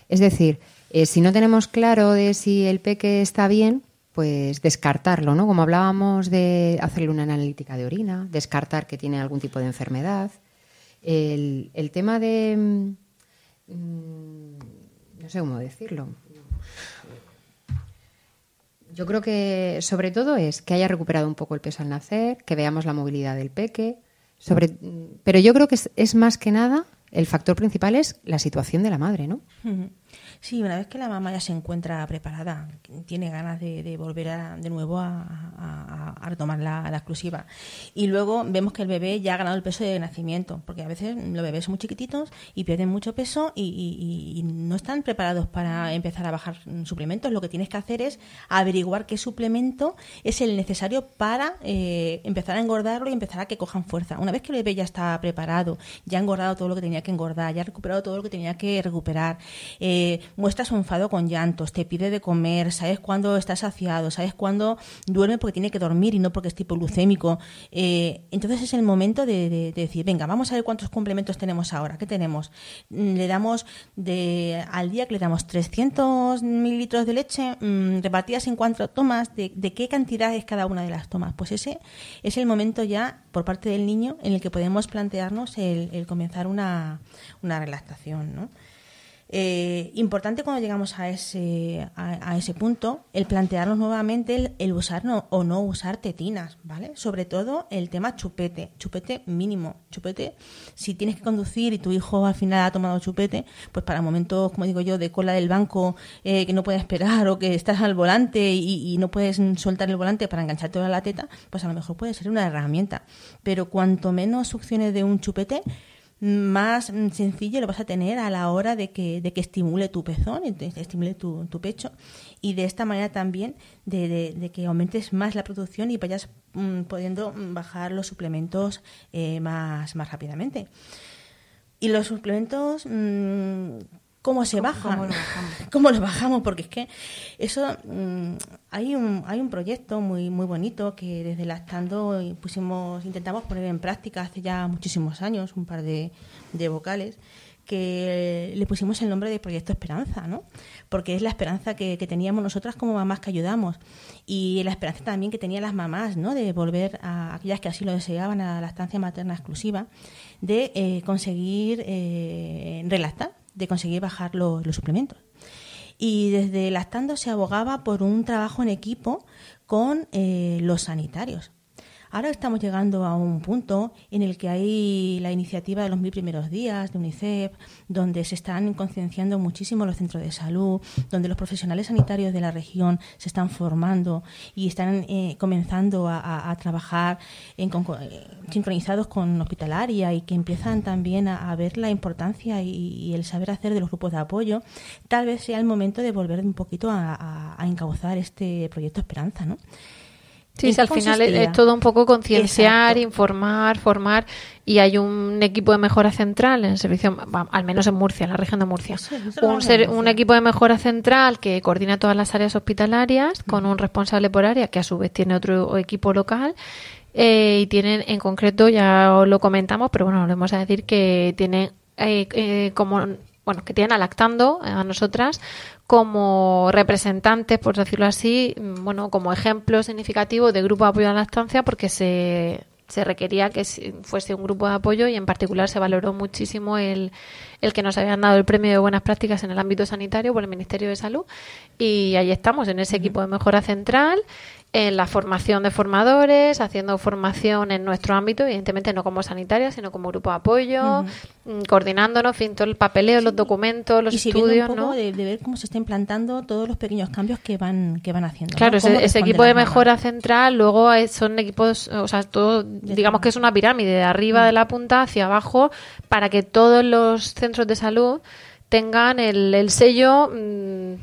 Es decir, eh, si no tenemos claro de si el peque está bien, pues descartarlo, ¿no? Como hablábamos de hacerle una analítica de orina, descartar que tiene algún tipo de enfermedad. El, el tema de... mm, mm, no sé cómo decirlo. Yo creo que sobre todo es que haya recuperado un poco el peso al nacer, que veamos la movilidad del peque, pero yo creo que es, es más que nada el factor principal es la situación de la madre, ¿no? Sí, una vez que la mamá ya se encuentra preparada, tiene ganas de, volver a- de nuevo a, retomar la, exclusiva. Y luego vemos que el bebé ya ha ganado el peso de nacimiento, porque a veces los bebés son muy chiquititos y pierden mucho peso y, no están preparados para empezar a bajar suplementos. Lo que tienes que hacer es averiguar qué suplemento es el necesario para eh, empezar a engordarlo y empezar a que cojan fuerza. Una vez que el bebé ya está preparado, ya ha engordado todo lo que tenía que engordar, ya ha recuperado todo lo que tenía que recuperar, eh, muestra su enfado con llantos, te pide de comer, sabes cuándo está saciado, sabes cuándo duerme porque tiene que dormir y no porque es tipo glucémico. Eh, entonces es el momento de, de- de decir, venga, vamos a ver cuántos complementos tenemos ahora. ¿Qué tenemos? Mm, Le damos de, al día que le damos 300 mililitros de leche mm, repartidas en cuatro tomas. De, qué cantidad es cada una de las tomas? Pues ese es el momento ya por parte del niño en el que podemos plantearnos el, el comenzar una, una ¿no? Eh, importante cuando llegamos a ese, a, a ese punto, el plantearnos nuevamente el, el usar no- o no usar tetinas, ¿vale? Sobre todo el tema chupete, chupete mínimo, chupete, si tienes que conducir y tu hijo al final ha tomado chupete, pues para momentos, como digo yo, de cola del banco, eh, que no puedes esperar o que estás al volante y, y no puedes soltar el volante para engancharte a la teta, pues a lo mejor puede ser una herramienta. Pero cuanto menos succiones de un chupete, más mm, sencillo lo vas a tener a la hora de que, de que estimule tu pezón, estimule tu, tu pecho y de esta manera también de, de- que aumentes más la producción y vayas mm, pudiendo mm, bajar los suplementos eh, más, más rápidamente. Y los suplementos, ¿cómo se bajan? cómo lo bajamos? ¿Cómo lo bajamos? Porque es que eso, mm, hay, un, hay un proyecto muy, muy bonito que desde Lactando pusimos, intentamos poner en práctica hace ya muchísimos años, un par de, de vocales, que le pusimos el nombre de Proyecto Esperanza, ¿no? Porque es la esperanza que, que teníamos nosotras como mamás que ayudamos y la esperanza también que tenían las mamás, ¿no? De volver a aquellas que así lo deseaban a la estancia materna exclusiva, de eh, conseguir eh, relactar, de conseguir bajar lo- los suplementos. Y desde Lactando se abogaba por un trabajo en equipo con eh, los sanitarios. Ahora estamos llegando a un punto en el que hay la iniciativa de los mil primeros días de UNICEF, donde se están concienciando muchísimo los centros de salud, donde los profesionales sanitarios de la región se están formando y están eh, comenzando a, trabajar en conco- eh, sincronizados con hospitalaria y que empiezan también a, ver la importancia y, y el saber hacer de los grupos de apoyo. Tal vez sea el momento de volver un poquito a encauzar este proyecto Esperanza, ¿no? Sí, ¿En sí, al final es, todo un poco concienciar, Exacto. informar, formar y hay un equipo de mejora central en el servicio, al menos en Murcia, en la región de Murcia, un, ser- un equipo de mejora central que coordina todas las áreas hospitalarias con un responsable por área que a su vez tiene otro equipo local eh, y tienen en concreto, ya os lo comentamos, pero bueno, volvemos a decir que tienen eh, eh, como bueno, que tienen a Lactando, eh, a nosotras, como representantes, por decirlo así, mm, bueno, como ejemplo significativo de grupo de apoyo a la lactancia, porque se, se requería que fuese un grupo de apoyo y en particular se valoró muchísimo el, el que nos habían dado el premio de buenas prácticas en el ámbito sanitario por el Ministerio de Salud. Y ahí estamos en ese equipo de mejora central en la formación de formadores, haciendo formación en nuestro ámbito, evidentemente no como sanitaria, sino como grupo de apoyo, mm, coordinándonos, en fin, todo el papeleo, los documentos, los y estudios, un poco ¿no? de, de ver cómo se está implantando todos los pequeños cambios que van que van haciendo. Claro, ese, equipo de mejora central, luego son equipos, o sea, todo, digamos que es una pirámide, de arriba Mm. de la punta hacia abajo, para que todos los centros de salud tengan el, el sello mm, mm,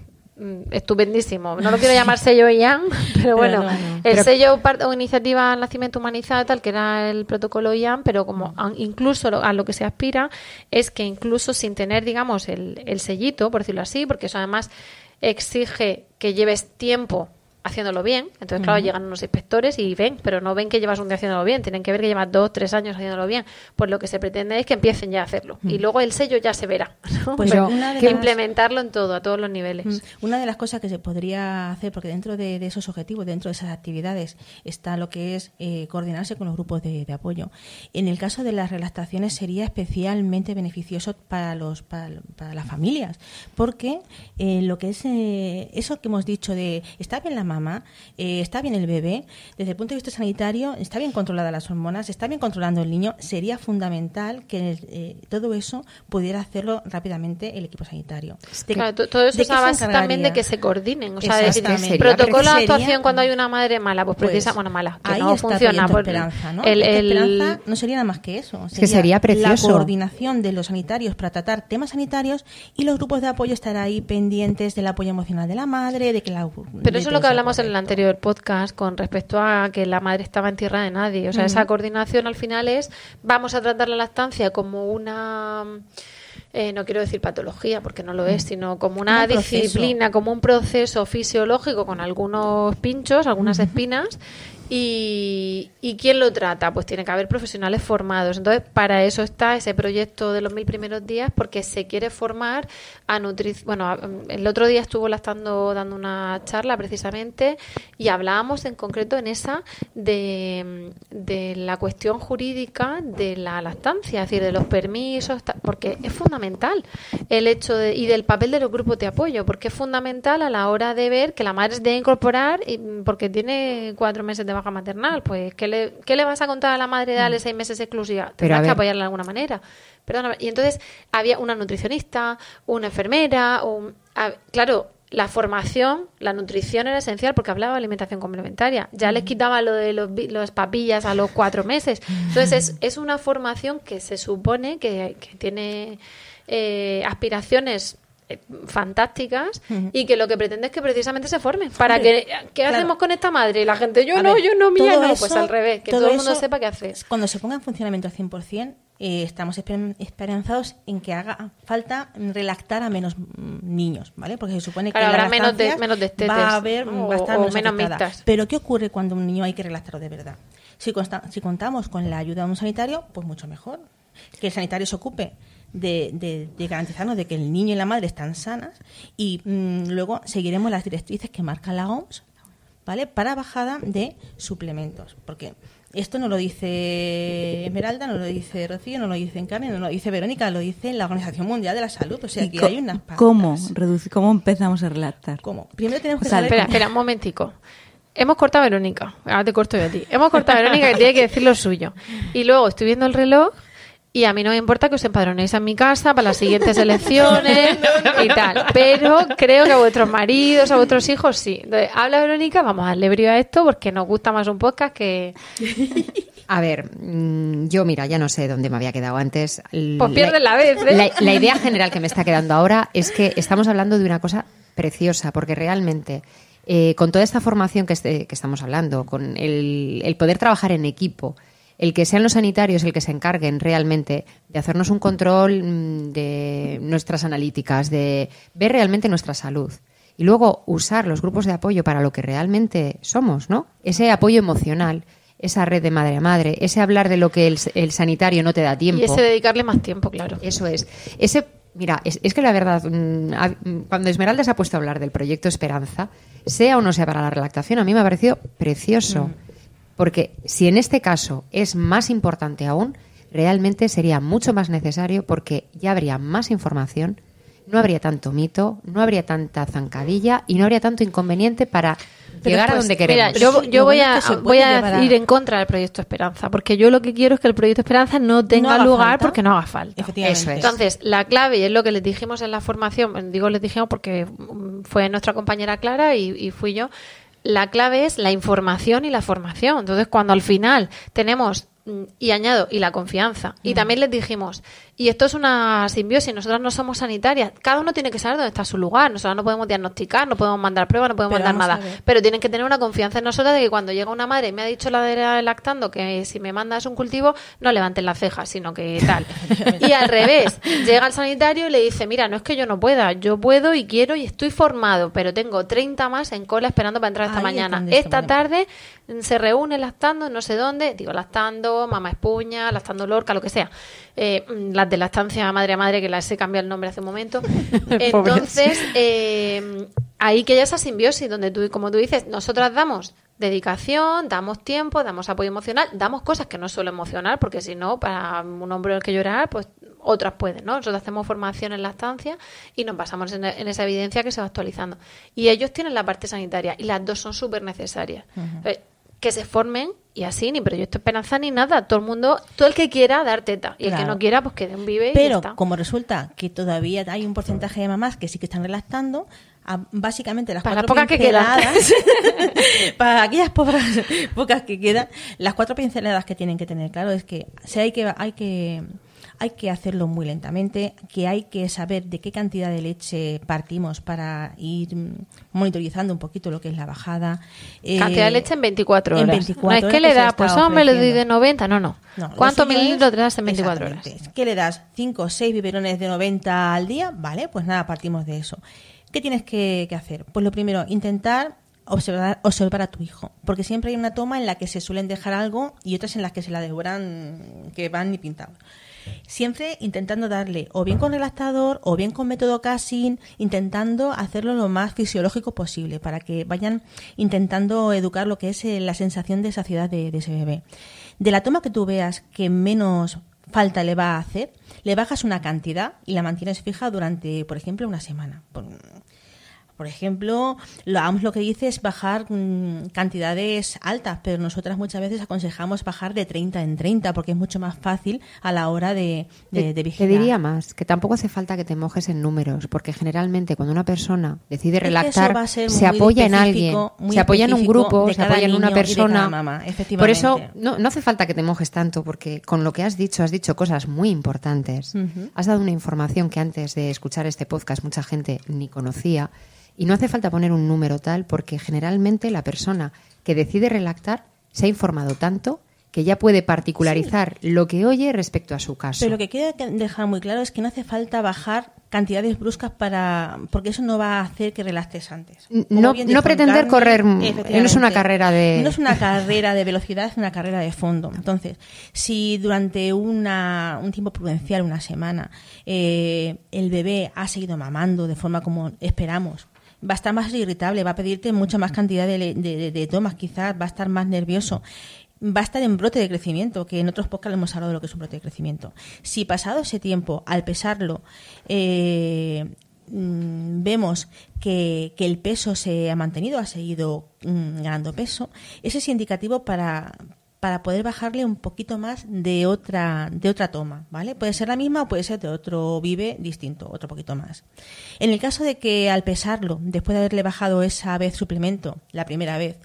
estupendísimo. No lo quiero llamar sello IAN, pero bueno, no, no. el Pero- sello o iniciativa Nacimiento Humanizado, tal que era el protocolo IAN, pero como a- incluso lo- a lo que se aspira es que incluso sin tener, digamos, el, el sellito, por decirlo así, porque eso además exige que lleves tiempo haciéndolo bien. Entonces, claro, llegan unos inspectores y ven, pero no ven que llevas un día haciéndolo bien, tienen que ver que llevas dos, tres años haciéndolo bien. Pues lo que se pretende es que empiecen ya a hacerlo. Y luego el sello ya se verá. ¿no? Pues Pero una de que las- implementarlo en todo, a todos los niveles. Mm. Una de las cosas que se podría hacer, porque dentro de, de esos objetivos, dentro de esas actividades, está lo que es eh, coordinarse con los grupos de, de apoyo. En el caso de las relactaciones sería especialmente beneficioso para los para, para las familias, porque eh, lo que es eh, eso que hemos dicho de está bien la mamá, eh, está bien el bebé, desde el punto de vista sanitario, está bien controladas las hormonas, está bien controlando el niño, sería fundamental que eh, todo eso pudiera hacerlo rápidamente el equipo sanitario. De- Claro, to- todo eso ¿de es a se base también de que se coordinen. O sea, de decir, protocolo de Sería- actuación cuando hay una madre mala, pues, Pues, precisa, bueno, mala, que ahí no está funciona. pues, Esperanza, ¿no? el- el- Esperanza no sería nada más que eso. que sería precioso. La coordinación de los sanitarios para tratar temas sanitarios y los grupos de apoyo estar ahí pendientes del apoyo emocional de la madre, de que la... Pero eso es lo que hablamos en el anterior podcast con respecto a que la madre estaba en tierra de nadie. O sea, esa coordinación al final es, vamos a tratar la lactancia como una eh, no quiero decir patología porque no lo es, sino como una Mm. Como un proceso. disciplina, como un proceso fisiológico con algunos pinchos, algunas espinas. Y, ¿Y quién lo trata? Pues tiene que haber profesionales formados. Entonces, para eso está ese proyecto de los mil primeros días, porque se quiere formar a nutrición. Bueno, el otro día estuvo lactando dando una charla precisamente y hablábamos en concreto en esa de, la cuestión jurídica de la lactancia, es decir, de los permisos, porque es fundamental el hecho de, y del papel de los grupos de apoyo, porque es fundamental a la hora de ver que la madre debe incorporar porque tiene cuatro meses de baja maternal. Pues, ¿qué le, qué le vas a contar a la madre de darle seis meses exclusiva? Mm. Tendrás que apoyarla de alguna manera. Perdona, y entonces había una nutricionista, una enfermera, un, a- claro, la formación, la nutrición era esencial porque hablaba de alimentación complementaria. Ya les quitaba lo de los, los papillas a los cuatro meses. Entonces es, es una formación que se supone que, que tiene eh, aspiraciones eh, fantásticas y que lo que pretende es que precisamente se formen para que ¿qué claro. hacemos con esta madre? Y la gente yo A no, ver, yo no, mía no, eso- pues al revés, que todo, el mundo sepa qué hacer. Cuando se ponga en funcionamiento al 100%, eh, estamos esper- esperanzados en que haga falta relactar a menos niños, ¿vale? Porque se supone que Claro, habrá menos de- menos destetes, va a haber O- o menos mixtas. Pero ¿qué ocurre cuando un niño hay que relactarlo de verdad? Si, consta- si contamos con la ayuda de un sanitario, pues mucho mejor. Que el sanitario se ocupe de, de- de garantizarnos de que el niño y la madre están sanas y mm, luego seguiremos las directrices que marca la OMS ¿vale? Para bajada de suplementos. Porque esto no lo dice Esmeralda, no lo dice Rocío, no lo dice Encarni, no lo dice Verónica, lo dice la Organización Mundial de la Salud. O sea, ¿Y que hay unas pautas. ¿Cómo, ¿Cómo empezamos a relatar? ¿Cómo? Primero tenemos que O sea, saber Espera, cómo- espera, un momentico. Hemos cortado a Verónica. Ahora te corto yo a ti. Hemos cortado a Verónica que tiene que decir lo suyo. Y luego estoy viendo el reloj y a mí no me importa que os empadronéis en mi casa para las siguientes elecciones y tal. Pero creo que a vuestros maridos, a vuestros hijos, sí. Entonces, habla Verónica, vamos a darle brío a esto porque nos gusta más un podcast que... A ver, mm, yo mira, ya no sé dónde me había quedado antes. Pues pierdes la vez, ¿eh? La, la idea general que me está quedando ahora es que estamos hablando de una cosa preciosa, porque realmente eh, con toda esta formación que, este- que estamos hablando, con el, el poder trabajar en equipo, el que sean los sanitarios el que se encarguen realmente de hacernos un control mm, de nuestras analíticas, de ver realmente nuestra salud. Y luego usar los grupos de apoyo para lo que realmente somos, ¿no? Ese apoyo emocional, esa red de madre a madre, ese hablar de lo que el, el sanitario no te da tiempo. Y ese dedicarle más tiempo, claro. Eso es. Ese, mira, es, es que la verdad, mm, mm, cuando Esmeralda se ha puesto a hablar del proyecto Esperanza, sea o no sea para la relactación, a mí me ha parecido precioso. Porque si en este caso es más importante aún, realmente sería mucho más necesario porque ya habría más información, no habría tanto mito, no habría tanta zancadilla y no habría tanto inconveniente para llegar a pues, donde Mira, queremos. yo, Lo yo voy a, voy a ir en contra del proyecto Esperanza, porque yo lo que quiero es que el proyecto Esperanza no tenga lugar falta. porque no haga falta. Efectivamente. Eso es. Entonces, la clave, y es lo que les dijimos en la formación, digo les dijimos porque fue nuestra compañera Clara y, y fui yo, la clave es la información y la formación. Entonces, cuando al final tenemos, mm, y añado, y la confianza, y también les dijimos, y esto es una simbiosis, nosotras no somos sanitarias, cada uno tiene que saber dónde está su lugar, nosotros no podemos diagnosticar, no podemos mandar pruebas, no podemos Pero mandar nada, pero tienen que tener una confianza en nosotras de que cuando llega una madre y me ha dicho la de la lactando que si me mandas un cultivo no levanten las cejas, sino que tal. y al revés, llega el sanitario y le dice, mira, no es que yo no pueda, yo puedo y quiero y estoy formado, pero tengo 30 más en cola esperando para entrar esta mañana. Esta tarde se reúne lactando, no sé dónde, digo lactando, mamá espuña, lactando lorca, lo que sea. Eh, mm, las de lactancia madre a madre, que las he cambiado el nombre hace un momento. Entonces, eh, ahí que ya esa simbiosis, donde tú, como tú dices, nosotras damos dedicación, damos tiempo, damos apoyo emocional, damos cosas que no es solo emocional, porque si no, para un hombre el que llorar, pues otras pueden, ¿no? Nosotros hacemos formación en lactancia y nos basamos en, en esa evidencia que se va actualizando. Y ellos tienen la parte sanitaria y las dos son súper necesarias. Que se formen y así, ni proyecto esperanza ni nada. Todo el mundo, todo el que quiera dar teta y el que no quiera, pues que den vive y ya Pero está. como resulta que todavía hay un porcentaje de mamás que sí que están relactando, a- básicamente las Para las cuatro pocas que quedan. pinceladas, para aquellas pobres, pocas que quedan, las cuatro pinceladas que tienen que tener claro es que si hay que hay que hay que hacerlo muy lentamente, que hay que saber de qué cantidad de leche partimos para ir monitorizando un poquito lo que es la bajada. Cantidad de Eh, leche en 24 en horas. 24 no es que horas le que da, pues hombre, le doy de ofreciendo. 90. No, no. No, ¿Cuántos mililitros te das en 24 horas? ¿Qué le das? ¿5 o 6 biberones de 90 al día? Vale, pues nada, partimos de eso. ¿Qué tienes que, que hacer? Pues lo primero, intentar observar, observar a tu hijo. Porque siempre hay una toma en la que se suelen dejar algo y otras en las que se la devoran que van ni pintados. Siempre intentando darle o bien con relactador o bien con método casing, intentando hacerlo lo más fisiológico posible para que vayan intentando educar lo que es eh, la sensación de saciedad de, de ese bebé. De la toma que tú veas que menos falta le va a hacer, le bajas una cantidad y la mantienes fija durante, por ejemplo, una semana. Por, ejemplo, lo, AMS lo que dice es bajar mm, cantidades altas, pero nosotras muchas veces aconsejamos bajar de 30 en 30 porque es mucho más fácil a la hora de, de, de Te vigilar. diría más, que tampoco hace falta que te mojes en números, porque generalmente cuando una persona decide relactar, se apoya en alguien, se apoya en un grupo, se apoya en una persona. mamá, Por eso no, no hace falta que te mojes tanto, porque con lo que has dicho, has dicho cosas muy importantes. Has dado una información que antes de escuchar este podcast mucha gente ni conocía. Y no hace falta poner un número tal, porque generalmente la persona que decide relactar se ha informado tanto que ya puede particularizar lo que oye respecto a su caso. Pero lo que quiero dejar muy claro es que no hace falta bajar cantidades bruscas para porque eso no va a hacer que relaxes antes. Como no- no pretender correr, mm, no es una carrera de- no es una carrera de velocidad, es una carrera de fondo. Entonces, si durante una, un tiempo prudencial, una semana, eh, el bebé ha seguido mamando de forma como esperamos, va a estar más irritable, va a pedirte mucha más cantidad de, de- de- tomas, quizás va a estar más nervioso. Va a estar en brote de crecimiento, que en otros podcasts hemos hablado de lo que es un brote de crecimiento. Si pasado ese tiempo, al pesarlo, eh, mm, vemos que, que el peso se ha mantenido, ha seguido mm, ganando peso, ese es indicativo para, para poder bajarle un poquito más de otra, de otra toma, ¿vale? Puede ser la misma o puede ser de otro vive distinto, otro poquito más. En el caso de que al pesarlo, después de haberle bajado esa vez suplemento, la primera vez,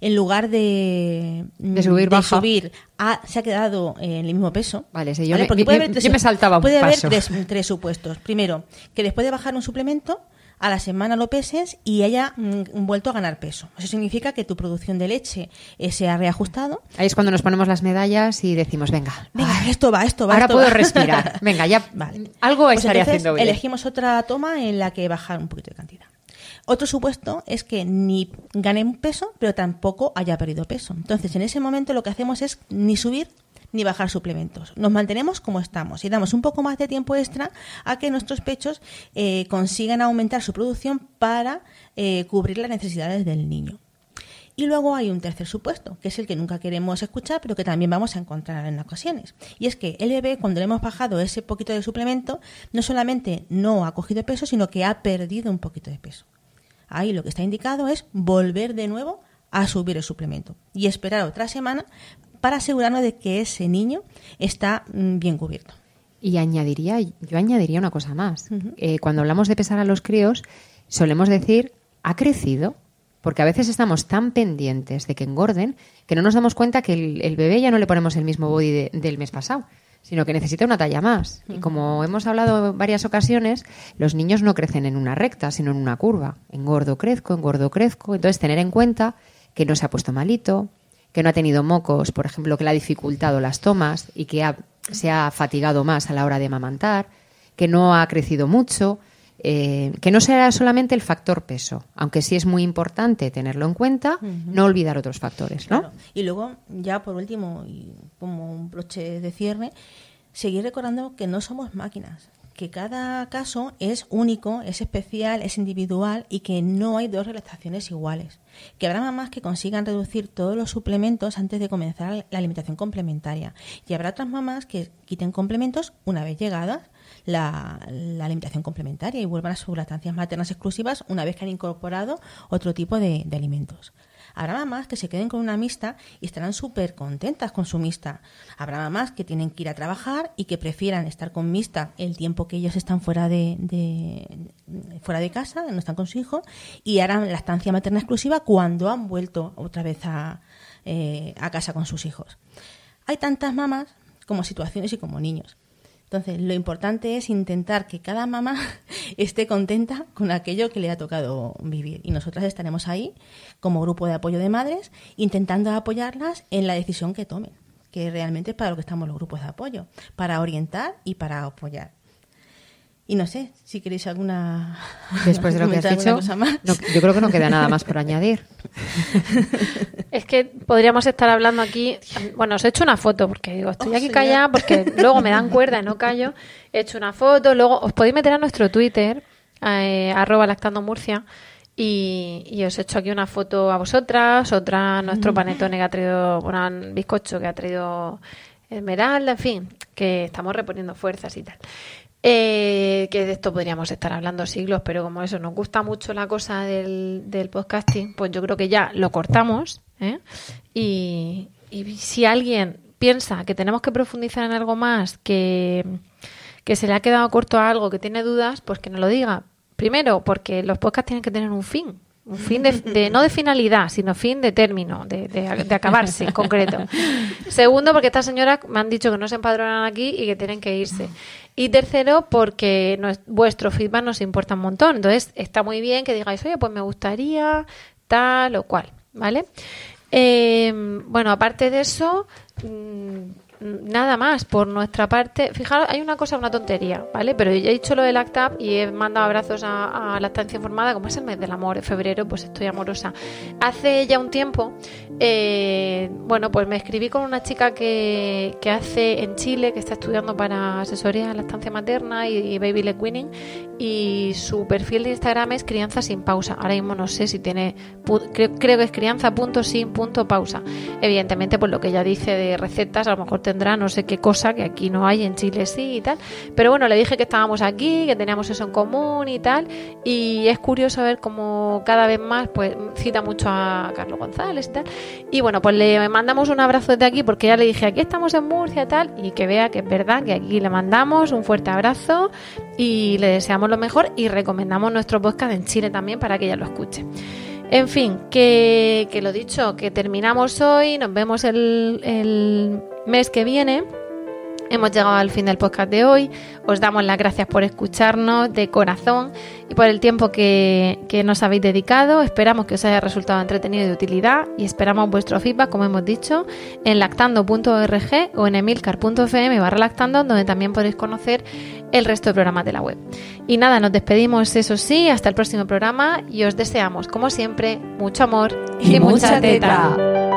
en lugar de, De subir, baja. subir, ha- se ha quedado en el mismo peso. Vale, sí, yo me- Porque yo- puede haber tres- yo me saltaba un puede haber tres supuestos. Primero, que después de bajar un suplemento, a la semana lo peses y haya mm, vuelto a ganar peso. Eso significa que tu producción de leche eh, se ha reajustado. Ahí es cuando nos ponemos las medallas y decimos, venga, Venga, ay, esto va, esto va. ahora esto puedo va. respirar. Venga, ya Vale. algo Pues estaré entonces haciendo bien. Elegimos otra toma en la que bajar un poquito de cantidad. Otro supuesto es que ni gane un peso, pero tampoco haya perdido peso. Entonces, en ese momento lo que hacemos es ni subir ni bajar suplementos. Nos mantenemos como estamos y damos un poco más de tiempo extra a que nuestros pechos eh, consigan aumentar su producción para eh, cubrir las necesidades del niño. Y luego hay un tercer supuesto, que es el que nunca queremos escuchar, pero que también vamos a encontrar en ocasiones. Y es que el bebé, cuando le hemos bajado ese poquito de suplemento, no solamente no ha cogido peso, sino que ha perdido un poquito de peso. Ahí lo que está indicado es volver de nuevo a subir el suplemento y esperar otra semana para asegurarnos de que ese niño está mm, bien cubierto. Y añadiría, yo añadiría una cosa más. Eh, cuando hablamos de pesar a los críos, solemos decir, ha crecido, porque a veces estamos tan pendientes de que engorden que no nos damos cuenta que el, el bebé ya no le ponemos el mismo body de- del mes pasado, sino que necesita una talla más. Y como hemos hablado en varias ocasiones, los niños no crecen en una recta, sino en una curva. Engordo, crezco, engordo, crezco. Entonces, tener en cuenta que no se ha puesto malito, que no ha tenido mocos, por ejemplo, que le ha dificultado las tomas y que ha- se ha fatigado más a la hora de amamantar, que no ha crecido mucho, eh, que no será solamente el factor peso, aunque sí es muy importante tenerlo en cuenta, no olvidar otros factores, ¿no? Claro. Y luego, ya por último, y como un broche de cierre, seguir recordando que no somos máquinas, que cada caso es único, es especial, es individual y que no hay dos relactaciones iguales. Que habrá mamás que consigan reducir todos los suplementos antes de comenzar la alimentación complementaria. Y habrá otras mamás que quiten complementos una vez llegadas la, la alimentación complementaria y vuelvan a sus lactancias maternas exclusivas una vez que han incorporado otro tipo de alimentos. Habrá mamás que se queden con una mixta y estarán súper contentas con su mixta. Habrá mamás que tienen que ir a trabajar y que prefieran estar con mixta el tiempo que ellos están fuera de, de- fuera de casa, no están con su hijo, y harán lactancia materna exclusiva cuando han vuelto otra vez a, eh, a casa con sus hijos. Hay tantas mamás como situaciones y como niños. Entonces, lo importante es intentar que cada mamá esté contenta con aquello que le ha tocado vivir. Y nosotras estaremos ahí, como grupo de apoyo de madres, intentando apoyarlas en la decisión que tomen, que realmente es para lo que estamos los grupos de apoyo, para orientar y para apoyar. Y no sé, si queréis alguna. Después de lo que has dicho, cosa más. no, yo creo que no queda nada más por añadir. Es que podríamos estar hablando aquí. Bueno, os he hecho una foto porque digo, estoy Oh, aquí señor. callada porque luego me dan cuerda y no callo. He hecho una foto, luego os podéis meter a nuestro Twitter, eh, arroba lactando Murcia, y, y os he hecho aquí una foto a vosotras, otra a nuestro panetone que ha traído, bueno, un bizcocho que ha traído Esmeralda, en fin, que estamos reponiendo fuerzas y tal. Eh, que de esto podríamos estar hablando siglos, pero como eso nos gusta mucho la cosa del, del podcasting, pues yo creo que ya lo cortamos. ¿eh? Y, y si alguien piensa que tenemos que profundizar en algo más, que, que se le ha quedado corto a algo, que tiene dudas, pues que nos lo diga. Primero, porque los podcasts tienen que tener un fin. Un fin de, de- no de finalidad, sino fin de término, de, de- de acabarse en concreto. Segundo, porque estas señoras me han dicho que no se empadronan aquí y que tienen que irse. Y tercero, porque vuestro feedback nos importa un montón. Entonces, está muy bien que digáis, oye, pues me gustaría tal o cual, ¿vale? Eh, bueno, aparte de eso, mm, nada más por nuestra parte. Fijaros, hay una cosa, una tontería, ¿vale? Pero yo he dicho lo del ACTAP y he mandado abrazos a, a Lactancia Informada, como es el mes del amor, en febrero, pues estoy amorosa. Hace ya un tiempo, eh, bueno, pues me escribí con una chica que, que hace en Chile, que está estudiando para asesoría de lactancia materna y, y baby leg winning, y su perfil de Instagram es crianza sin pausa. Ahora mismo no sé si tiene, creo, creo que es crianza.sin.pausa. Evidentemente, pues lo que ella dice de recetas, a lo mejor tendrá no sé qué cosa que aquí no hay, en Chile sí y tal. Pero bueno, le dije que estábamos aquí, que teníamos eso en común y tal. Y es curioso ver cómo cada vez más, pues cita mucho a Carlos González y tal. Y bueno, pues le mandamos un abrazo desde aquí porque ya le dije, aquí estamos en Murcia y tal. Y que vea que es verdad que aquí le mandamos un fuerte abrazo y le deseamos lo mejor y recomendamos nuestro podcast en Chile también para que ella lo escuche. En fin, que, lo dicho, que terminamos hoy, nos vemos el mes que viene. Hemos llegado al fin del podcast de hoy. Os damos las gracias por escucharnos de corazón y por el tiempo que, que nos habéis dedicado. Esperamos que os haya resultado entretenido y de utilidad y esperamos vuestro feedback, como hemos dicho, en lactando.org o en emilcar.fm barra lactando, donde también podéis conocer el resto de programas de la web. Y nada, nos despedimos, eso sí, hasta el próximo programa y os deseamos, como siempre, mucho amor y, mucha teta.